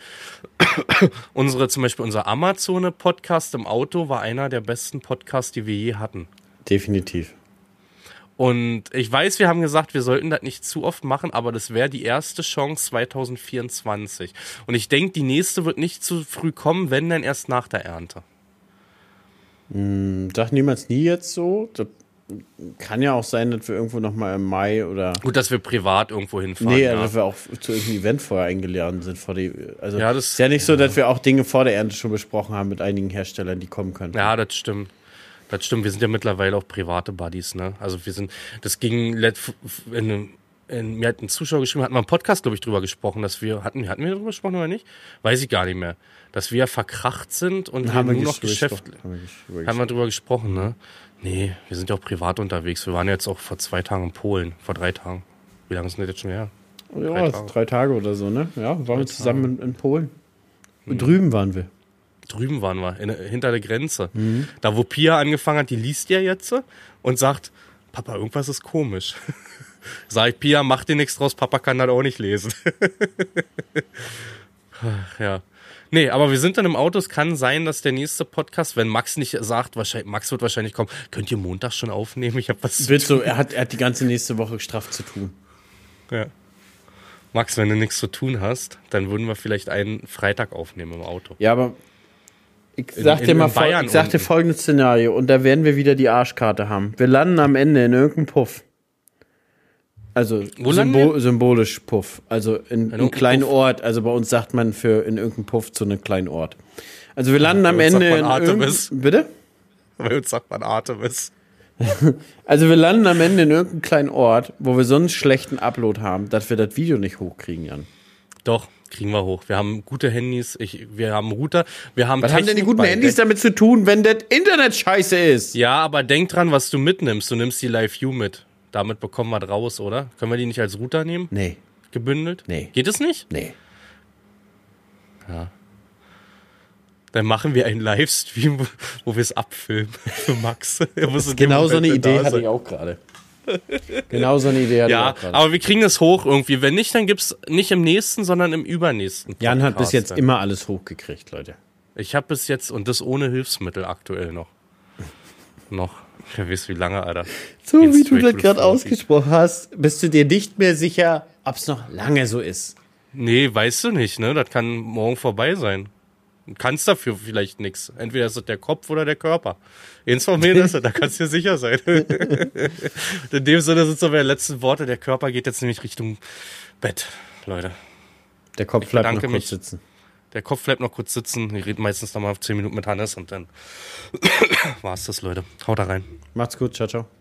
<coughs> unsere zum Beispiel unser Amazone-Podcast im Auto war einer der besten Podcasts, die wir je hatten. Definitiv. Und ich weiß, wir haben gesagt, wir sollten das nicht zu oft machen, aber das wäre die erste Chance 2024. Und ich denke, die nächste wird nicht zu früh kommen, wenn dann erst nach der Ernte. Sag niemals nie jetzt so. Das kann ja auch sein, dass wir irgendwo noch mal im Mai oder Gut, dass wir privat irgendwo hinfahren. Nee, ja. dass wir auch zu irgendeinem Event vorher eingeladen sind. Vor die, also Ja, das- ist ja nicht so, dass wir auch Dinge vor der Ernte schon besprochen haben mit einigen Herstellern, die kommen können. Ja, das stimmt. Das stimmt. Wir sind ja mittlerweile auch private Buddies, ne? Also wir sind, das ging in, in, mir hat ein Zuschauer geschrieben, hatten wir im Podcast, glaube ich, drüber gesprochen, dass wir, hatten, hatten wir darüber gesprochen oder nicht? Weiß ich gar nicht mehr. Dass wir verkracht sind und haben wir nur noch gesch- Geschäft. Haben wir haben wir drüber gesprochen, ne? Nee, wir sind ja auch privat unterwegs. Wir waren jetzt auch vor zwei Tagen in Polen, vor drei Tagen. Wie lange ist denn das jetzt schon her? Ja, drei Tage. Drei Tage oder so, ne? Ja, waren wir zusammen in, in Polen. Drüben waren wir. Drüben waren wir, in, hinter der Grenze. Da, wo Pia angefangen hat, die liest ja jetzt und sagt, Papa, irgendwas ist komisch. <laughs> Sag ich, Pia, mach dir nichts draus, Papa kann das auch nicht lesen. <laughs> Ja. Nee, aber wir sind dann im Auto. Es kann sein, dass der nächste Podcast, wenn Max nicht sagt, wahrscheinlich, Max wird wahrscheinlich kommen, könnt ihr Montag schon aufnehmen? Ich habe was zu Wird so, er hat, er hat die ganze nächste Woche straff zu tun. Ja. Max, wenn du nichts zu tun hast, dann würden wir vielleicht einen Freitag aufnehmen im Auto. Ja, aber ich sag in- dir mal, in Bayern ich sag dir folgendes Szenario und da werden wir wieder die Arschkarte haben. Wir landen am Ende in irgendeinem Puff. Also Symbol, symbolisch Puff. Also in, in einem kleinen Puff? Ort. Also bei uns sagt man für in irgendeinem Puff zu einem kleinen Ort. Also wir landen am bei uns Ende in Artemis. Bitte? Bei uns sagt man Artemis. <laughs> Also wir landen am Ende in irgendeinem kleinen Ort, wo wir so einen schlechten Upload haben, dass wir das Video nicht hochkriegen, Jan. Doch, kriegen wir hoch. Wir haben gute Handys, ich, wir haben Router, wir haben Was haben denn die Technik guten Handys damit zu tun, wenn das Internet scheiße ist? Ja, aber denk dran, was du mitnimmst. Du nimmst die Live View mit. Damit bekommen wir raus, oder? Können wir die nicht als Router nehmen? Nee, Gebündelt? Nee. Geht es nicht? nee. Dann machen wir einen Livestream, wo- wir es abfilmen <laughs> für Max. <laughs> Genau so eine Idee hatte ich auch gerade. <laughs> genau so eine Idee Ja, aber wir kriegen das hoch irgendwie. Wenn nicht, dann gibt's nicht im nächsten, sondern im übernächsten. Jan hat bis jetzt dann. immer alles hochgekriegt, Leute. Ich habe bis jetzt, und das ohne Hilfsmittel aktuell noch. Noch. Wer weiß wie lange, Alter. So Geht's wie du das gerade 40. ausgesprochen hast, bist du dir nicht mehr sicher, ob es noch lange so ist. Nee, weißt du nicht, ne? Das kann morgen vorbei sein. Du kannst dafür vielleicht nichts. Entweder ist es der Kopf oder der Körper. Eins von mir ist es, da kannst du dir sicher sein. <laughs> In dem Sinne sind so meine letzten Worte. Der Körper geht jetzt nämlich Richtung Bett, Leute. Der Kopf bleibt noch kurz mich. sitzen. Der Kopf bleibt noch kurz sitzen. Ich rede meistens noch mal 10 Minuten mit Hannes und dann <clears throat> war's das, Leute. Haut da rein. Macht's gut, ciao, ciao.